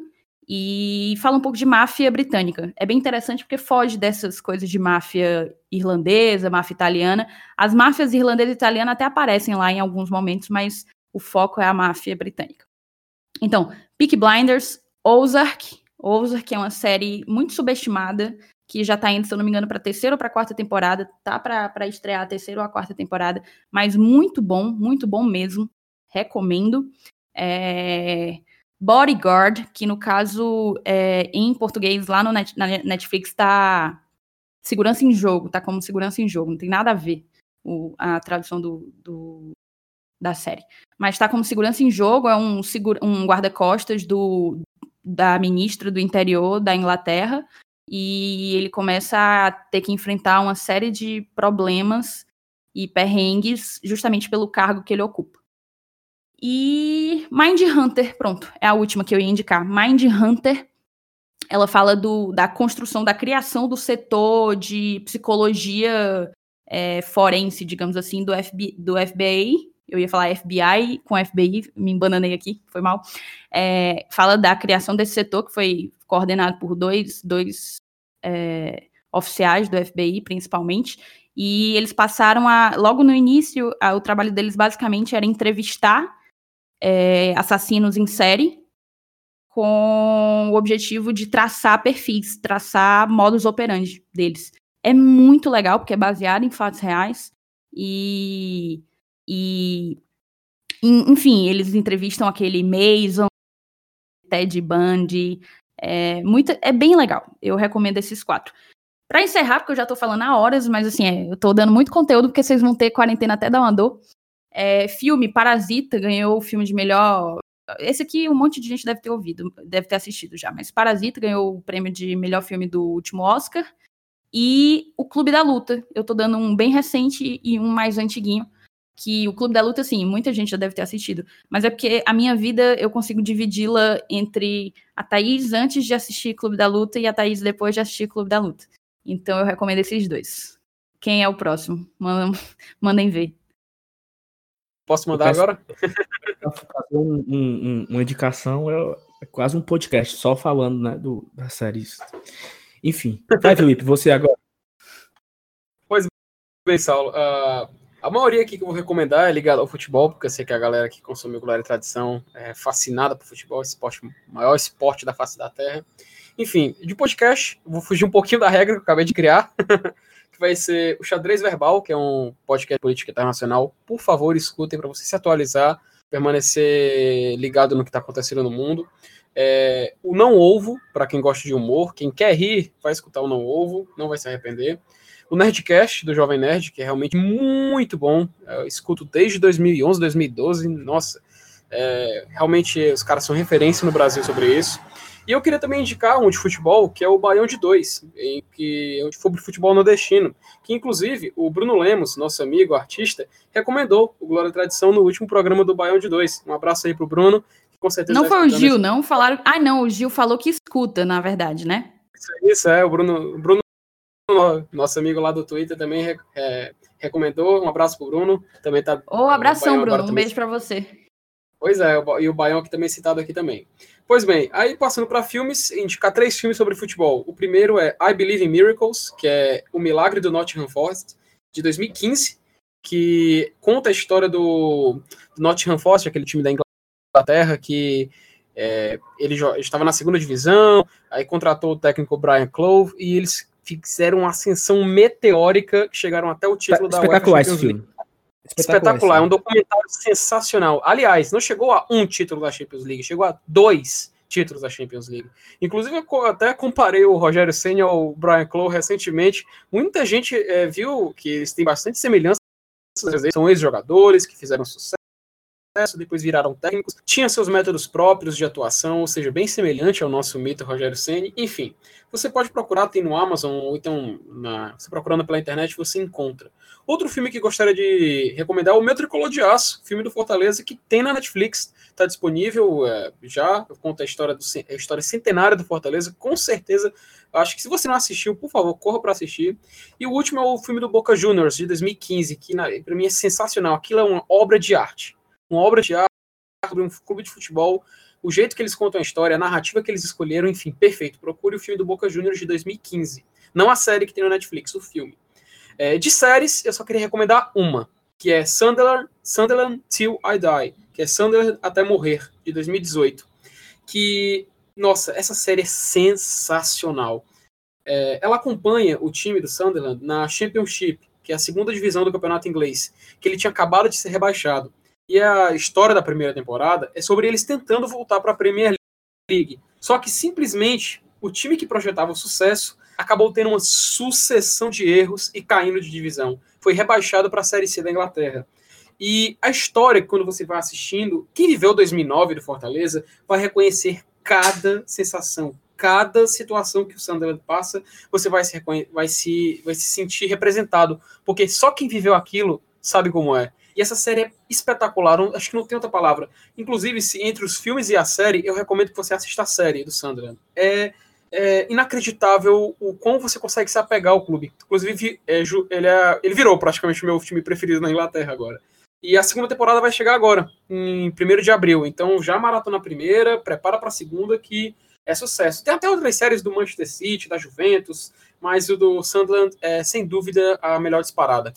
e fala um pouco de máfia britânica. É bem interessante porque foge dessas coisas de máfia irlandesa, máfia italiana. As máfias irlandesa e italiana até aparecem lá em alguns momentos, mas o foco é a máfia britânica. Então, Peak Blinders, Ozark. Ozark é uma série muito subestimada, que já tá indo, se eu não me engano, para terceira ou para quarta temporada. Tá para estrear a terceira ou a quarta temporada, mas muito bom, muito bom mesmo. Recomendo. É... Bodyguard, que no caso, é, em português, lá no Net, na Netflix, tá segurança em jogo, tá como segurança em jogo, não tem nada a ver o, a tradução do, do, da série. Mas tá como segurança em jogo, é um, um guarda-costas do, da ministra do interior da Inglaterra, e ele começa a ter que enfrentar uma série de problemas e perrengues justamente pelo cargo que ele ocupa. E Mind Hunter, pronto, é a última que eu ia indicar. Mind Hunter ela fala do, da construção, da criação do setor de psicologia é, forense, digamos assim, do, FBI, do FBI. Eu ia falar FBI com FBI, me embananei aqui, foi mal. É, fala da criação desse setor, que foi coordenado por dois, dois é, oficiais do FBI, principalmente, e eles passaram a, logo no início, a, o trabalho deles basicamente era entrevistar é, assassinos em série, com o objetivo de traçar perfis, traçar modus operandi deles. É muito legal, porque é baseado em fatos reais. E, e enfim, eles entrevistam aquele Mason, Ted Bundy. É, muito, é bem legal. Eu recomendo esses quatro. Para encerrar, porque eu já tô falando há horas, mas assim, é, eu tô dando muito conteúdo, porque vocês vão ter quarentena até dar uma dor. É, filme Parasita ganhou o filme de melhor esse aqui um monte de gente deve ter ouvido, deve ter assistido já, mas Parasita ganhou o prêmio de melhor filme do último Oscar. E o Clube da Luta. Eu tô dando um bem recente e um mais antiguinho. Que o Clube da Luta, assim, muita gente já deve ter assistido. Mas é porque a minha vida eu consigo dividi-la entre a Thaís antes de assistir Clube da Luta e a Thaís depois de assistir Clube da Luta. Então eu recomendo esses dois. Quem é o próximo? Mandem, mandem ver. Posso mandar agora? fazer um, um, uma indicação é, é, quase um podcast, só falando né, do, das séries. Enfim, vai, Felipe, você agora. Pois bem, Saulo. Uh, a maioria aqui que eu vou recomendar é ligada ao futebol, porque eu sei que a galera que consome Glória e Tradição é fascinada por futebol, esporte, o maior esporte da face da Terra. Enfim, de podcast, vou fugir um pouquinho da regra que eu acabei de criar. que vai ser o Xadrez Verbal, que é um podcast política internacional. Por favor, escutem para você se atualizar permanecer ligado no que está acontecendo no mundo. É, o Não Ovo, para quem gosta de humor, quem quer rir, vai escutar o Não Ovo, não vai se arrepender. O Nerdcast, do Jovem Nerd, que é realmente muito bom. Eu escuto desde 2011, 2012. Nossa, é, realmente os caras são referência no Brasil sobre isso. E eu queria também indicar um de futebol, que é o Baião de Dois, em que é sobre futebol nordestino, que inclusive o Bruno Lemos, nosso amigo, artista, recomendou o Glória e Tradição no último programa do Baião de Dois. Um abraço aí pro Bruno, com certeza. Não foi o Gil, esse... não? Falaram. Ah, não, o Gil falou que escuta, na verdade, né? Isso, isso é, o Bruno, o Bruno, nosso amigo lá do Twitter, também é, recomendou. Um abraço pro Bruno. Também tá. Ô, oh, abração, Bruno. Um beijo para você. Pois é, e o Baião que também é citado aqui também. Pois bem, aí passando para filmes, indicar três filmes sobre futebol. O primeiro é I Believe in Miracles, que é O Milagre do Nottingham Forest, de 2015, que conta a história do, do Nottingham Forest, aquele time da Inglaterra que é, ele estava na segunda divisão, aí contratou o técnico Brian Clove e eles fizeram uma ascensão meteórica que chegaram até o título da UEFA Espetacular esse filme. Espetacular, Espetacular. é um documentário sensacional. Aliás, não chegou a um título da Champions League, chegou a dois títulos da Champions League. Inclusive, eu até comparei o Rogério Senna ao Brian Clough recentemente. Muita gente é, viu que eles têm bastante semelhança. São ex-jogadores que fizeram sucesso depois viraram técnicos, tinha seus métodos próprios de atuação, ou seja, bem semelhante ao nosso mito Rogério Ceni. Enfim, você pode procurar, tem no Amazon, ou então, na, você procurando pela internet, você encontra. Outro filme que gostaria de recomendar é o Meu de Aço, filme do Fortaleza, que tem na Netflix, está disponível é, já, conta a história, do, a história centenária do Fortaleza, com certeza, acho que se você não assistiu, por favor, corra para assistir. E o último é o filme do Boca Juniors, de 2015, que para mim é sensacional, aquilo é uma obra de arte uma obra de arte sobre um clube de futebol, o jeito que eles contam a história, a narrativa que eles escolheram, enfim, perfeito. Procure o filme do Boca Juniors de 2015. Não a série que tem no Netflix, o filme. É, de séries, eu só queria recomendar uma, que é Sunderland, Sunderland Till I Die, que é Sunderland até morrer, de 2018. Que, nossa, essa série é sensacional. É, ela acompanha o time do Sunderland na Championship, que é a segunda divisão do campeonato inglês, que ele tinha acabado de ser rebaixado. E a história da primeira temporada é sobre eles tentando voltar para a Premier League. Só que simplesmente o time que projetava o sucesso acabou tendo uma sucessão de erros e caindo de divisão. Foi rebaixado para a Série C da Inglaterra. E a história, quando você vai assistindo, quem viveu 2009 do Fortaleza vai reconhecer cada sensação, cada situação que o Sunderland passa, você vai se, vai se, vai se sentir representado, porque só quem viveu aquilo sabe como é. E essa série é espetacular, acho que não tem outra palavra. Inclusive, se entre os filmes e a série, eu recomendo que você assista a série do Sunderland. É é inacreditável o como você consegue se apegar ao clube. Inclusive, é, ele, é, ele virou praticamente o meu time preferido na Inglaterra agora. E a segunda temporada vai chegar agora, em 1 de abril. Então já maratona a primeira, prepara para a segunda, que é sucesso. Tem até outras séries do Manchester City, da Juventus, mas o do Sunderland é sem dúvida a melhor disparada.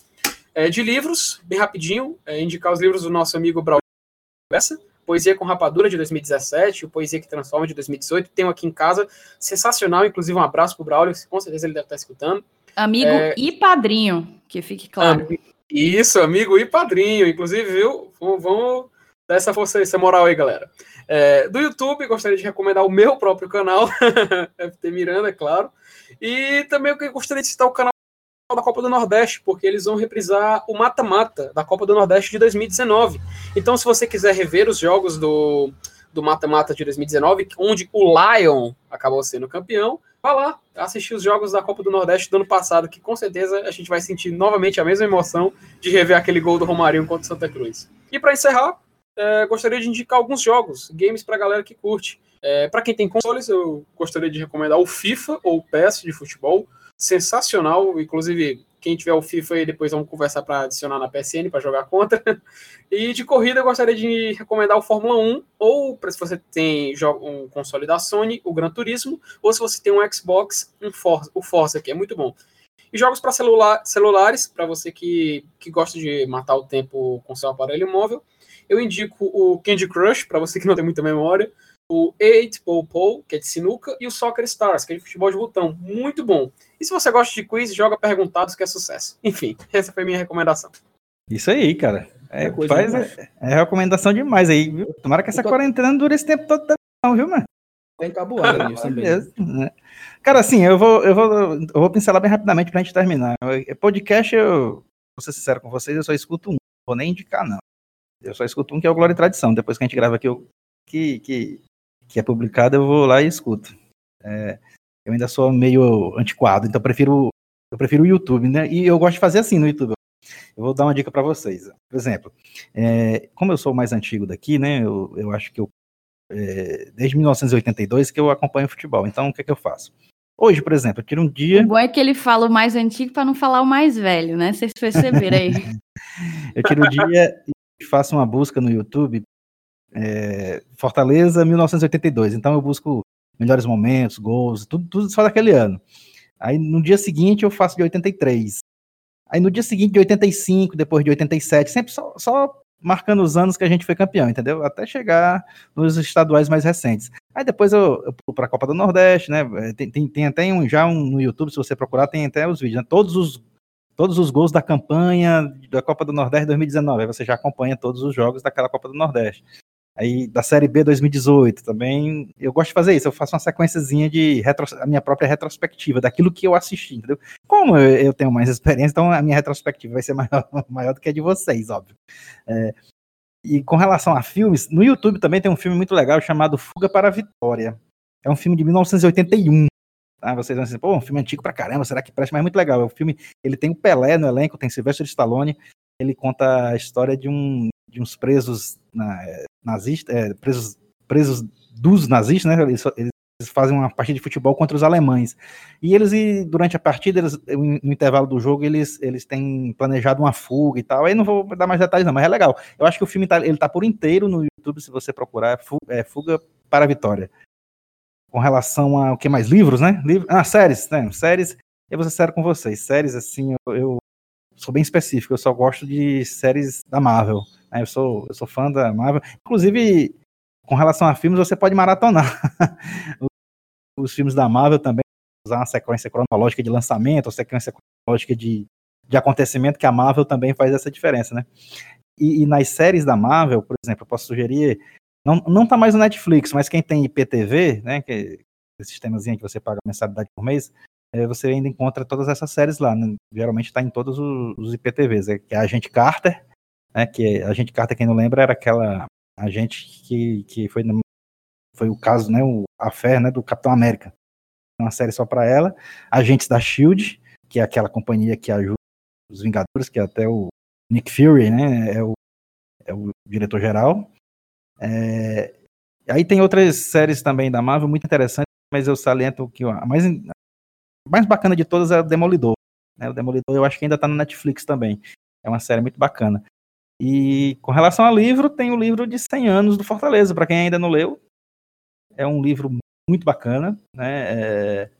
É, de livros, bem rapidinho, é, indicar os livros do nosso amigo Braulio Bessa, Poesia com Rapadura de 2017, o Poesia que Transforma de 2018. Tenho aqui em casa, sensacional, inclusive um abraço pro Braulio, com certeza ele deve estar escutando. Amigo é... e padrinho, que fique claro. Isso, amigo e padrinho, inclusive, viu? Vamos dar essa força, essa moral aí, galera. É, do YouTube, gostaria de recomendar o meu próprio canal, FT Miranda, é claro. E também eu gostaria de citar o canal da Copa do Nordeste, porque eles vão reprisar o mata-mata da Copa do Nordeste de 2019. Então, se você quiser rever os jogos do do mata-mata de 2019, onde o Lion acabou sendo campeão, vá lá assistir os jogos da Copa do Nordeste do ano passado, que com certeza a gente vai sentir novamente a mesma emoção de rever aquele gol do Romarinho contra o Santa Cruz. E para encerrar, é, gostaria de indicar alguns jogos, games para galera que curte. É, para quem tem consoles, eu gostaria de recomendar o FIFA ou o PES de futebol sensacional. Inclusive, quem tiver o FIFA aí, depois vamos conversar para adicionar na PSN para jogar contra. E de corrida, eu gostaria de recomendar o Fórmula 1, ou se você tem um console da Sony, o Gran Turismo, ou se você tem um Xbox, um Forza, o Forza, que é muito bom. E jogos para celular, celulares, para você que, que gosta de matar o tempo com seu aparelho móvel, eu indico o Candy Crush, para você que não tem muita memória, o Eight Pole Pole, que é de sinuca, e o Soccer Stars, que é de futebol de botão. Muito bom. E se você gosta de quiz, joga Perguntados, que é sucesso. Enfim, essa foi a minha recomendação. Isso aí, cara. É, é faz, é, é, recomendação demais aí, viu? Tomara que essa tô... quarentena não dure esse tempo todo, não, viu, mano? Tem tabuada isso também. Né? Cara, assim, eu vou, eu, vou, eu vou pincelar bem rapidamente pra gente terminar. Podcast, eu vou ser sincero com vocês, eu só escuto um. Não vou nem indicar, não. Eu só escuto um que é o Glória e Tradição. Depois que a gente grava aqui, eu, que, que que é publicada, eu vou lá e escuto. É, eu ainda sou meio antiquado, então eu prefiro, eu prefiro o YouTube, né? E eu gosto de fazer assim no YouTube. Eu vou dar uma dica para vocês. Por exemplo, é, como eu sou o mais antigo daqui, né? Eu, eu acho que eu é, desde 1982 que eu acompanho futebol. Então, o que é que eu faço? Hoje, por exemplo, eu tiro um dia. O bom é que ele fala o mais antigo para não falar o mais velho, né? Vocês perceberam aí. eu tiro um dia e faço uma busca no YouTube é, Fortaleza 1982. Então eu busco melhores momentos, gols, tudo, tudo só daquele ano. Aí no dia seguinte eu faço de 83. Aí no dia seguinte de 85, depois de 87, sempre só, só marcando os anos que a gente foi campeão, entendeu? Até chegar nos estaduais mais recentes. Aí depois eu, eu pulo para a Copa do Nordeste, né? É, tem, tem, tem até um, já um no YouTube, se você procurar, tem até os vídeos, né? Todos os todos os gols da campanha da Copa do Nordeste 2019. Aí você já acompanha todos os jogos daquela Copa do Nordeste. Aí da série B 2018 também, eu gosto de fazer isso, eu faço uma sequenciazinha de retro, a minha própria retrospectiva daquilo que eu assisti, entendeu? Como eu, tenho mais experiência, então a minha retrospectiva vai ser maior, maior do que a de vocês, óbvio. É, e com relação a filmes, no YouTube também tem um filme muito legal chamado Fuga para a Vitória. É um filme de 1981. Tá? Vocês vão dizer, pô, um filme antigo pra caramba, será que presta? Mas é muito legal. O filme, ele tem o Pelé no elenco, tem Sylvester Stallone, ele conta a história de, um, de uns presos na, nazistas, é, presos, presos dos nazistas, né? Eles, eles, fazem uma partida de futebol contra os alemães. E eles, durante a partida, eles, no intervalo do jogo, eles, eles têm planejado uma fuga e tal. Aí não vou dar mais detalhes, não, mas é legal. Eu acho que o filme tá, ele tá por inteiro no YouTube, se você procurar, é Fuga para a Vitória. Com relação a o que mais? Livros, né? Livro, ah, séries, né? Séries. Eu vou ser sério com vocês. Séries, assim, eu, eu sou bem específico, eu só gosto de séries da Marvel. Né? Eu, sou, eu sou fã da Marvel. Inclusive, com relação a filmes, você pode maratonar os filmes da Marvel também, usar uma sequência cronológica de lançamento, ou sequência cronológica de, de acontecimento, que a Marvel também faz essa diferença, né? E, e, nas séries da Marvel, por exemplo, eu posso sugerir, não, não tá mais no Netflix, mas quem tem IPTV, né, que é esse sistemazinho que você paga mensalidade por mês, é, você ainda encontra todas essas séries lá. Né? Geralmente está em todos os, os IPTVs, é, que é a Agente Carter, né, que a Agente Carter, quem não lembra, era aquela agente que, que foi, foi o caso, né, o, a fé né, do Capitão América. Uma série só para ela. Agentes da SHIELD, que é aquela companhia que ajuda os Vingadores, que é até o Nick Fury, né, é o, é o diretor-geral. É, aí tem outras séries também da Marvel muito interessantes mas eu saliento que a mais, a mais bacana de todas é o Demolidor. Né? O Demolidor eu acho que ainda está no Netflix também. É uma série muito bacana. E com relação ao livro, tem o livro de 100 anos do Fortaleza, para quem ainda não leu. É um livro muito bacana, né? É,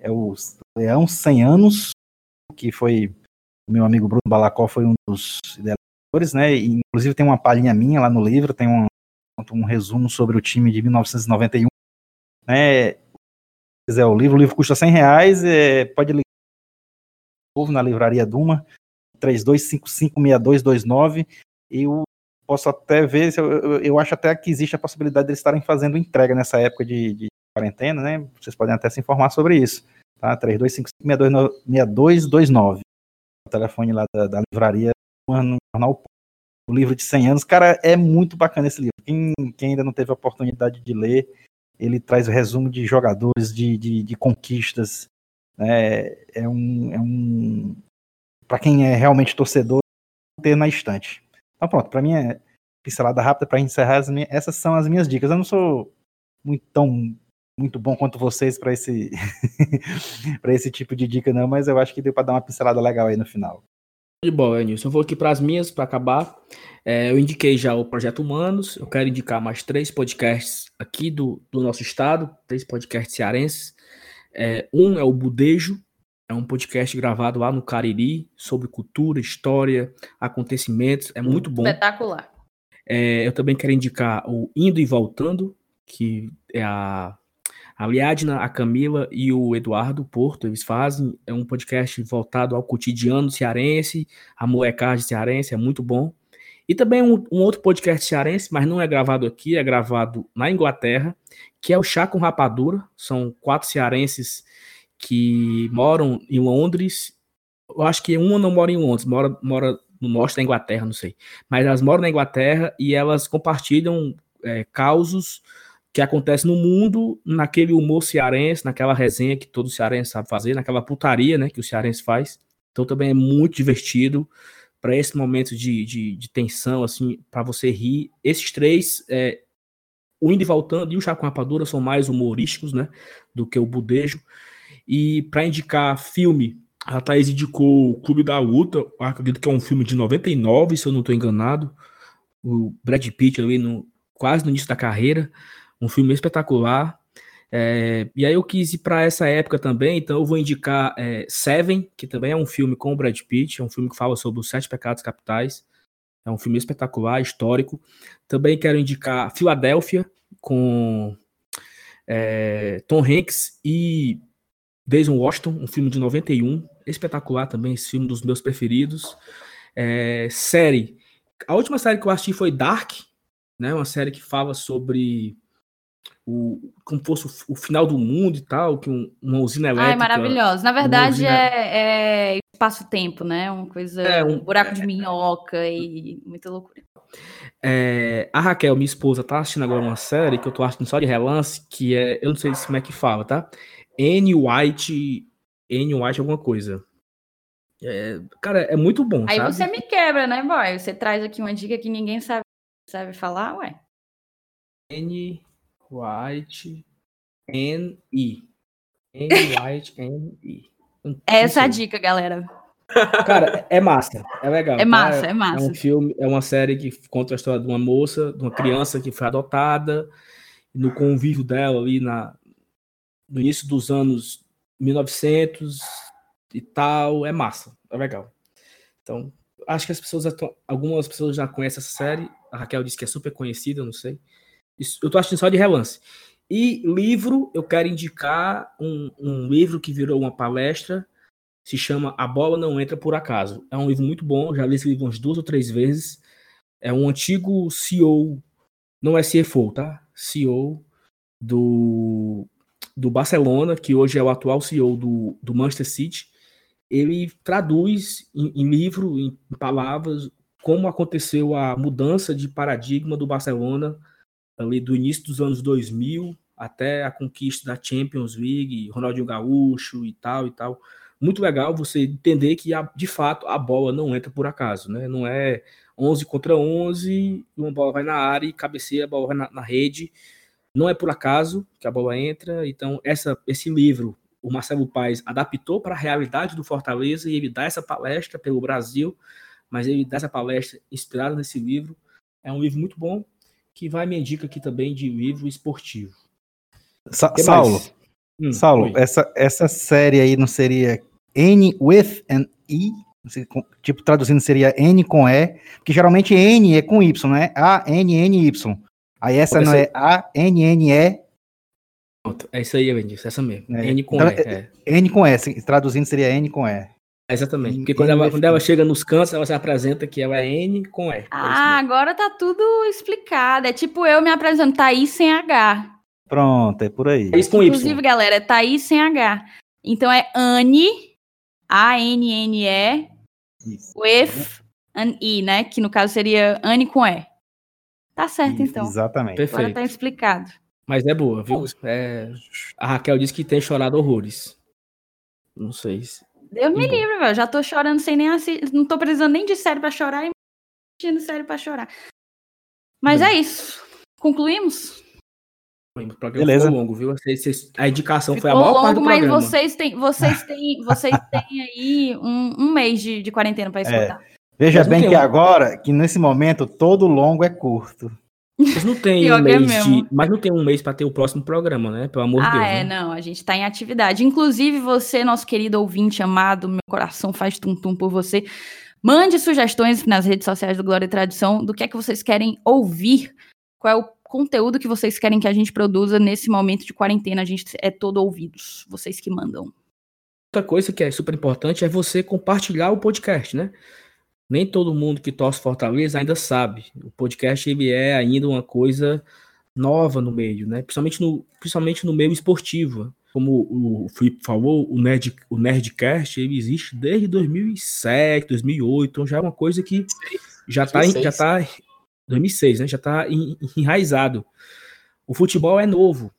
é o Leão 100 anos, que foi o meu amigo Bruno Balacó foi um dos idealizadores, né? E, inclusive tem uma palhinha minha lá no livro, tem um, um resumo sobre o time de 1991, né? Se quiser o livro, o livro custa 100 reais, é, pode ligar na livraria Duma, 32556229, e eu posso até ver, eu, eu, eu, acho até que existe a possibilidade de eles estarem fazendo entrega nessa época de, de quarentena, né? Vocês podem até se informar sobre isso, tá? 32556229 o telefone lá da, da livraria no jornal o livro de 100 anos. Cara, é muito bacana esse livro. Quem, quem ainda não teve a oportunidade de ler, ele traz o resumo de jogadores, de, de, de conquistas. Né? É um. É um para quem é realmente torcedor, ter na estante. Então, pronto, para mim é pincelada rápida para encerrar. Minhas, essas são as minhas dicas. Eu não sou muito tão muito bom quanto vocês para esse para esse tipo de dica não, mas eu acho que deu para dar uma pincelada legal aí no final. De boa, Nilson. Eu vou aqui para as minhas para acabar. É, eu indiquei já o Projeto Humanos. Eu quero indicar mais três podcasts aqui do, do nosso estado, três podcasts cearenses. É, um é o Budejo, é um podcast gravado lá no Cariri sobre cultura, história, acontecimentos. É muito bom. Espetacular. É, eu também quero indicar o Indo e Voltando, que é a a Liadna, a Camila e o Eduardo Porto, eles fazem, é um podcast voltado ao cotidiano cearense, a molecagem cearense, é muito bom. E também um, um, outro podcast cearense, mas não é gravado aqui, é gravado na Inglaterra, que é o Chá com Rapadura. São quatro cearenses que moram em Londres. Eu acho que uma não mora em Londres, mora, mora no norte da Inglaterra, não sei. Mas elas moram na Inglaterra e elas compartilham é, causos que acontece no mundo, naquele humor cearense, naquela resenha que todo cearense sabe fazer, naquela putaria né, que o cearense faz. Então também é muito divertido para esse momento de, de, de tensão, assim, para você rir. Esses três, é, o Indo e Voltando e o Chá com Rapadura são mais humorísticos, né, do que o Budejo. E para indicar filme, a Thaís indicou o Clube da Luta, acredito que é um filme de 99, se eu não estou enganado. O Brad Pitt ali no, quase no início da carreira um filme espetacular. É, e aí eu quis ir para essa época também, então eu vou indicar é, Seven, que também é um filme com o Brad Pitt, é um filme que fala sobre os sete pecados capitais. É um filme espetacular, histórico. Também quero indicar Filadélfia, com é, Tom Hanks e Jason Washington, um filme de 91, espetacular também, esse filme dos meus preferidos. É, série, a última série que eu assisti foi Dark, né, uma série que fala sobre o, como fosse o, o, final do mundo e tal, que um, uma usina elétrica. Ah, é maravilhoso. Na verdade, usina... é, é espaço-tempo, né? Uma coisa. É, um, buraco de minhoca e muita loucura. É, a Raquel, minha esposa, tá assistindo agora uma série que eu tô assistindo só de relance, que é. Eu não sei como é que fala, tá? N White. N White alguma coisa. É, cara, é muito bom. Aí sabe? você me quebra, né, boy? Você traz aqui uma dica que ninguém sabe, sabe falar, ué. N White N E. N White N E. Essa é a dica, galera. Cara, é massa, é legal. É massa, tá? é, é massa. É um filme, é uma série que conta a história de uma moça, de uma criança que foi adotada, no convívio dela ali na, no início dos anos 1900 e tal, é massa, é legal. Então, acho que as pessoas, algumas pessoas já conhecem essa série, a Raquel disse que é super conhecida, não sei. Eu tô assistindo só de relance. E livro, eu quero indicar um, um livro que virou uma palestra, se chama A Bola Não Entra Por Acaso. É um livro muito bom, já li esse livro umas duas ou três vezes. É um antigo CEO, não é CFO, tá? CEO do, do Barcelona, que hoje é o atual CEO do, do Manchester City. Ele traduz em, em livro, em palavras, como aconteceu a mudança de paradigma do Barcelona ali do início dos anos 2000 até a conquista da Champions League, Ronaldinho Gaúcho e tal e tal. Muito legal você entender que de fato a bola não entra por acaso, né? Não é 11 contra 11, uma bola vai na área e cabeceia, a bola vai na, na rede. Não é por acaso que a bola entra. Então, essa, esse livro, o Marcelo Paes adaptou para a realidade do Fortaleza e ele dá essa palestra pelo Brasil, mas ele dá essa palestra inspirada nesse livro. É um livro muito bom que vai minha dica aqui também de livro esportivo. Sa Saulo, hum, Saulo essa, essa série aí não seria N with an E? Tipo, traduzindo seria N com E, porque geralmente N é com Y, né? A, N, N, Y. Aí essa não é A, N, N, E. Pronto, é isso aí, Wendy, essa mesmo. É. N com então, E. É. N com E, traduzindo seria N com E. Exatamente, porque quando ela, quando ela, chega nos cantos, ela se apresenta que ela é N com E. É ah, agora tá tudo explicado. É tipo eu me apresentando, Thaís sem H. Pronto, é por aí. Thaís com Inclusive, y. galera, é Thaís sem H. Então é Anne, A-N-N-E, with an I, né? Que no caso seria Anne com E. Tá certo, então. Exatamente. Perfeito. Agora tá explicado. Mas é boa, viu? É... A Raquel disse que tem chorado horrores. Não sei se. Deus me livre, velho. Já tô chorando sem nem assistir. Não tô precisando nem de série pra chorar e assistindo série pra chorar. Mas Bem. é isso. Concluímos? O Beleza. longo, viu? A indicação ficou foi a maior longo, parte do programa. Mas vocês têm, vocês têm, vocês têm aí um, um mês de, de quarentena para é. escutar. É. Veja bem que um... agora, que nesse momento, todo longo é curto. Mas não tem um é mês é de, mas não tem um mês para ter o próximo programa, né? Pelo amor de ah, Deus. Ah, é, né? não, a gente tá em atividade. Inclusive, você, nosso querido ouvinte amado, meu coração faz tum-tum por você. Mande sugestões nas redes sociais do Glória e Tradição do que é que vocês querem ouvir, qual é o conteúdo que vocês querem que a gente produza nesse momento de quarentena. A gente é todo ouvidos, vocês que mandam. Outra coisa que é super importante é você compartilhar o podcast, né? Nem todo mundo que torce Fortaleza ainda sabe. O podcast ele é ainda uma coisa nova no meio, né? Principalmente no, principalmente no meio esportivo. Como o Felipe falou, o, Nerd, o Nerdcast ele existe desde 2007, 2008, então já é uma coisa que já está já tá 2006, né? Já está enraizado. O futebol é novo.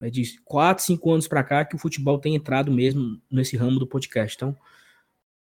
É de 4, 5 anos para cá que o futebol tem entrado mesmo nesse ramo do podcast. Então,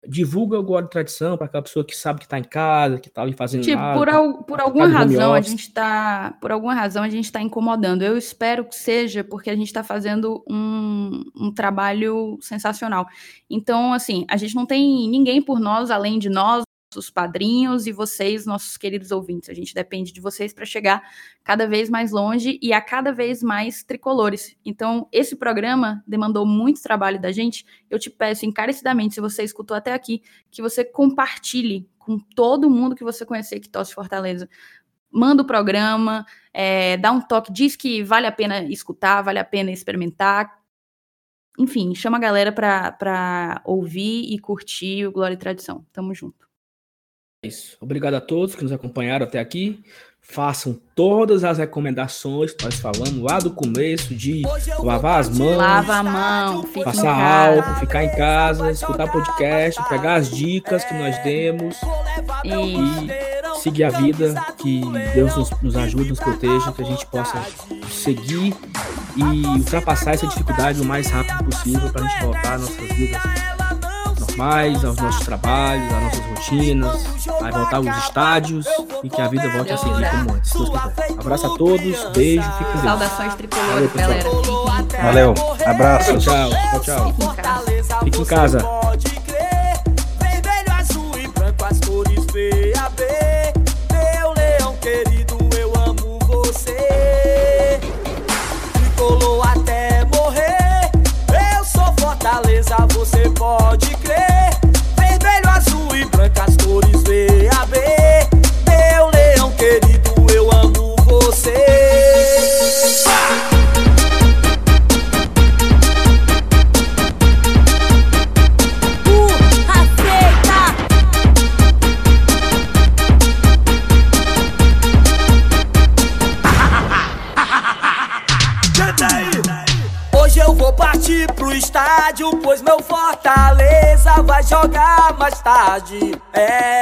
divulga o de Tradição para aquela pessoa que sabe que está em casa, que está ali fazendo tipo, nada, por, al, por tá alguma razão a gente está por alguma razão a gente está incomodando. Eu espero que seja porque a gente está fazendo um, um trabalho sensacional. Então, assim, a gente não tem ninguém por nós além de nós, nossos padrinhos e vocês, nossos queridos ouvintes. A gente depende de vocês para chegar cada vez mais longe e a cada vez mais tricolores. Então, esse programa demandou muito trabalho da gente. Eu te peço encarecidamente, se você escutou até aqui, que você compartilhe com todo mundo que você conhecer que torce Fortaleza. Manda o programa, é, dá um toque, diz que vale a pena escutar, vale a pena experimentar, enfim, chama a galera para ouvir e curtir o Glória e Tradição. Tamo junto. É isso. Obrigado a todos que nos acompanharam até aqui. Façam todas as recomendações que nós falamos lá do começo de lavar as mãos, lava a mão, passar álcool, ficar em casa, escutar podcast, pegar as dicas que nós demos e seguir a vida. Que Deus nos, nos ajude, nos proteja, que a gente possa seguir e ultrapassar essa dificuldade o mais rápido possível para a gente voltar às nossas vidas mais aos nossos trabalhos, às nossas rotinas, vai voltar aos estádios e que a vida volte a seguir como antes, se Deus quiser. Abraço a todos, beijo, fiquem com Deus. Saudações tricolores, galera. Valeu, abraço. Tchau, tchau, tchau. Fique em casa. você pode tarde. É,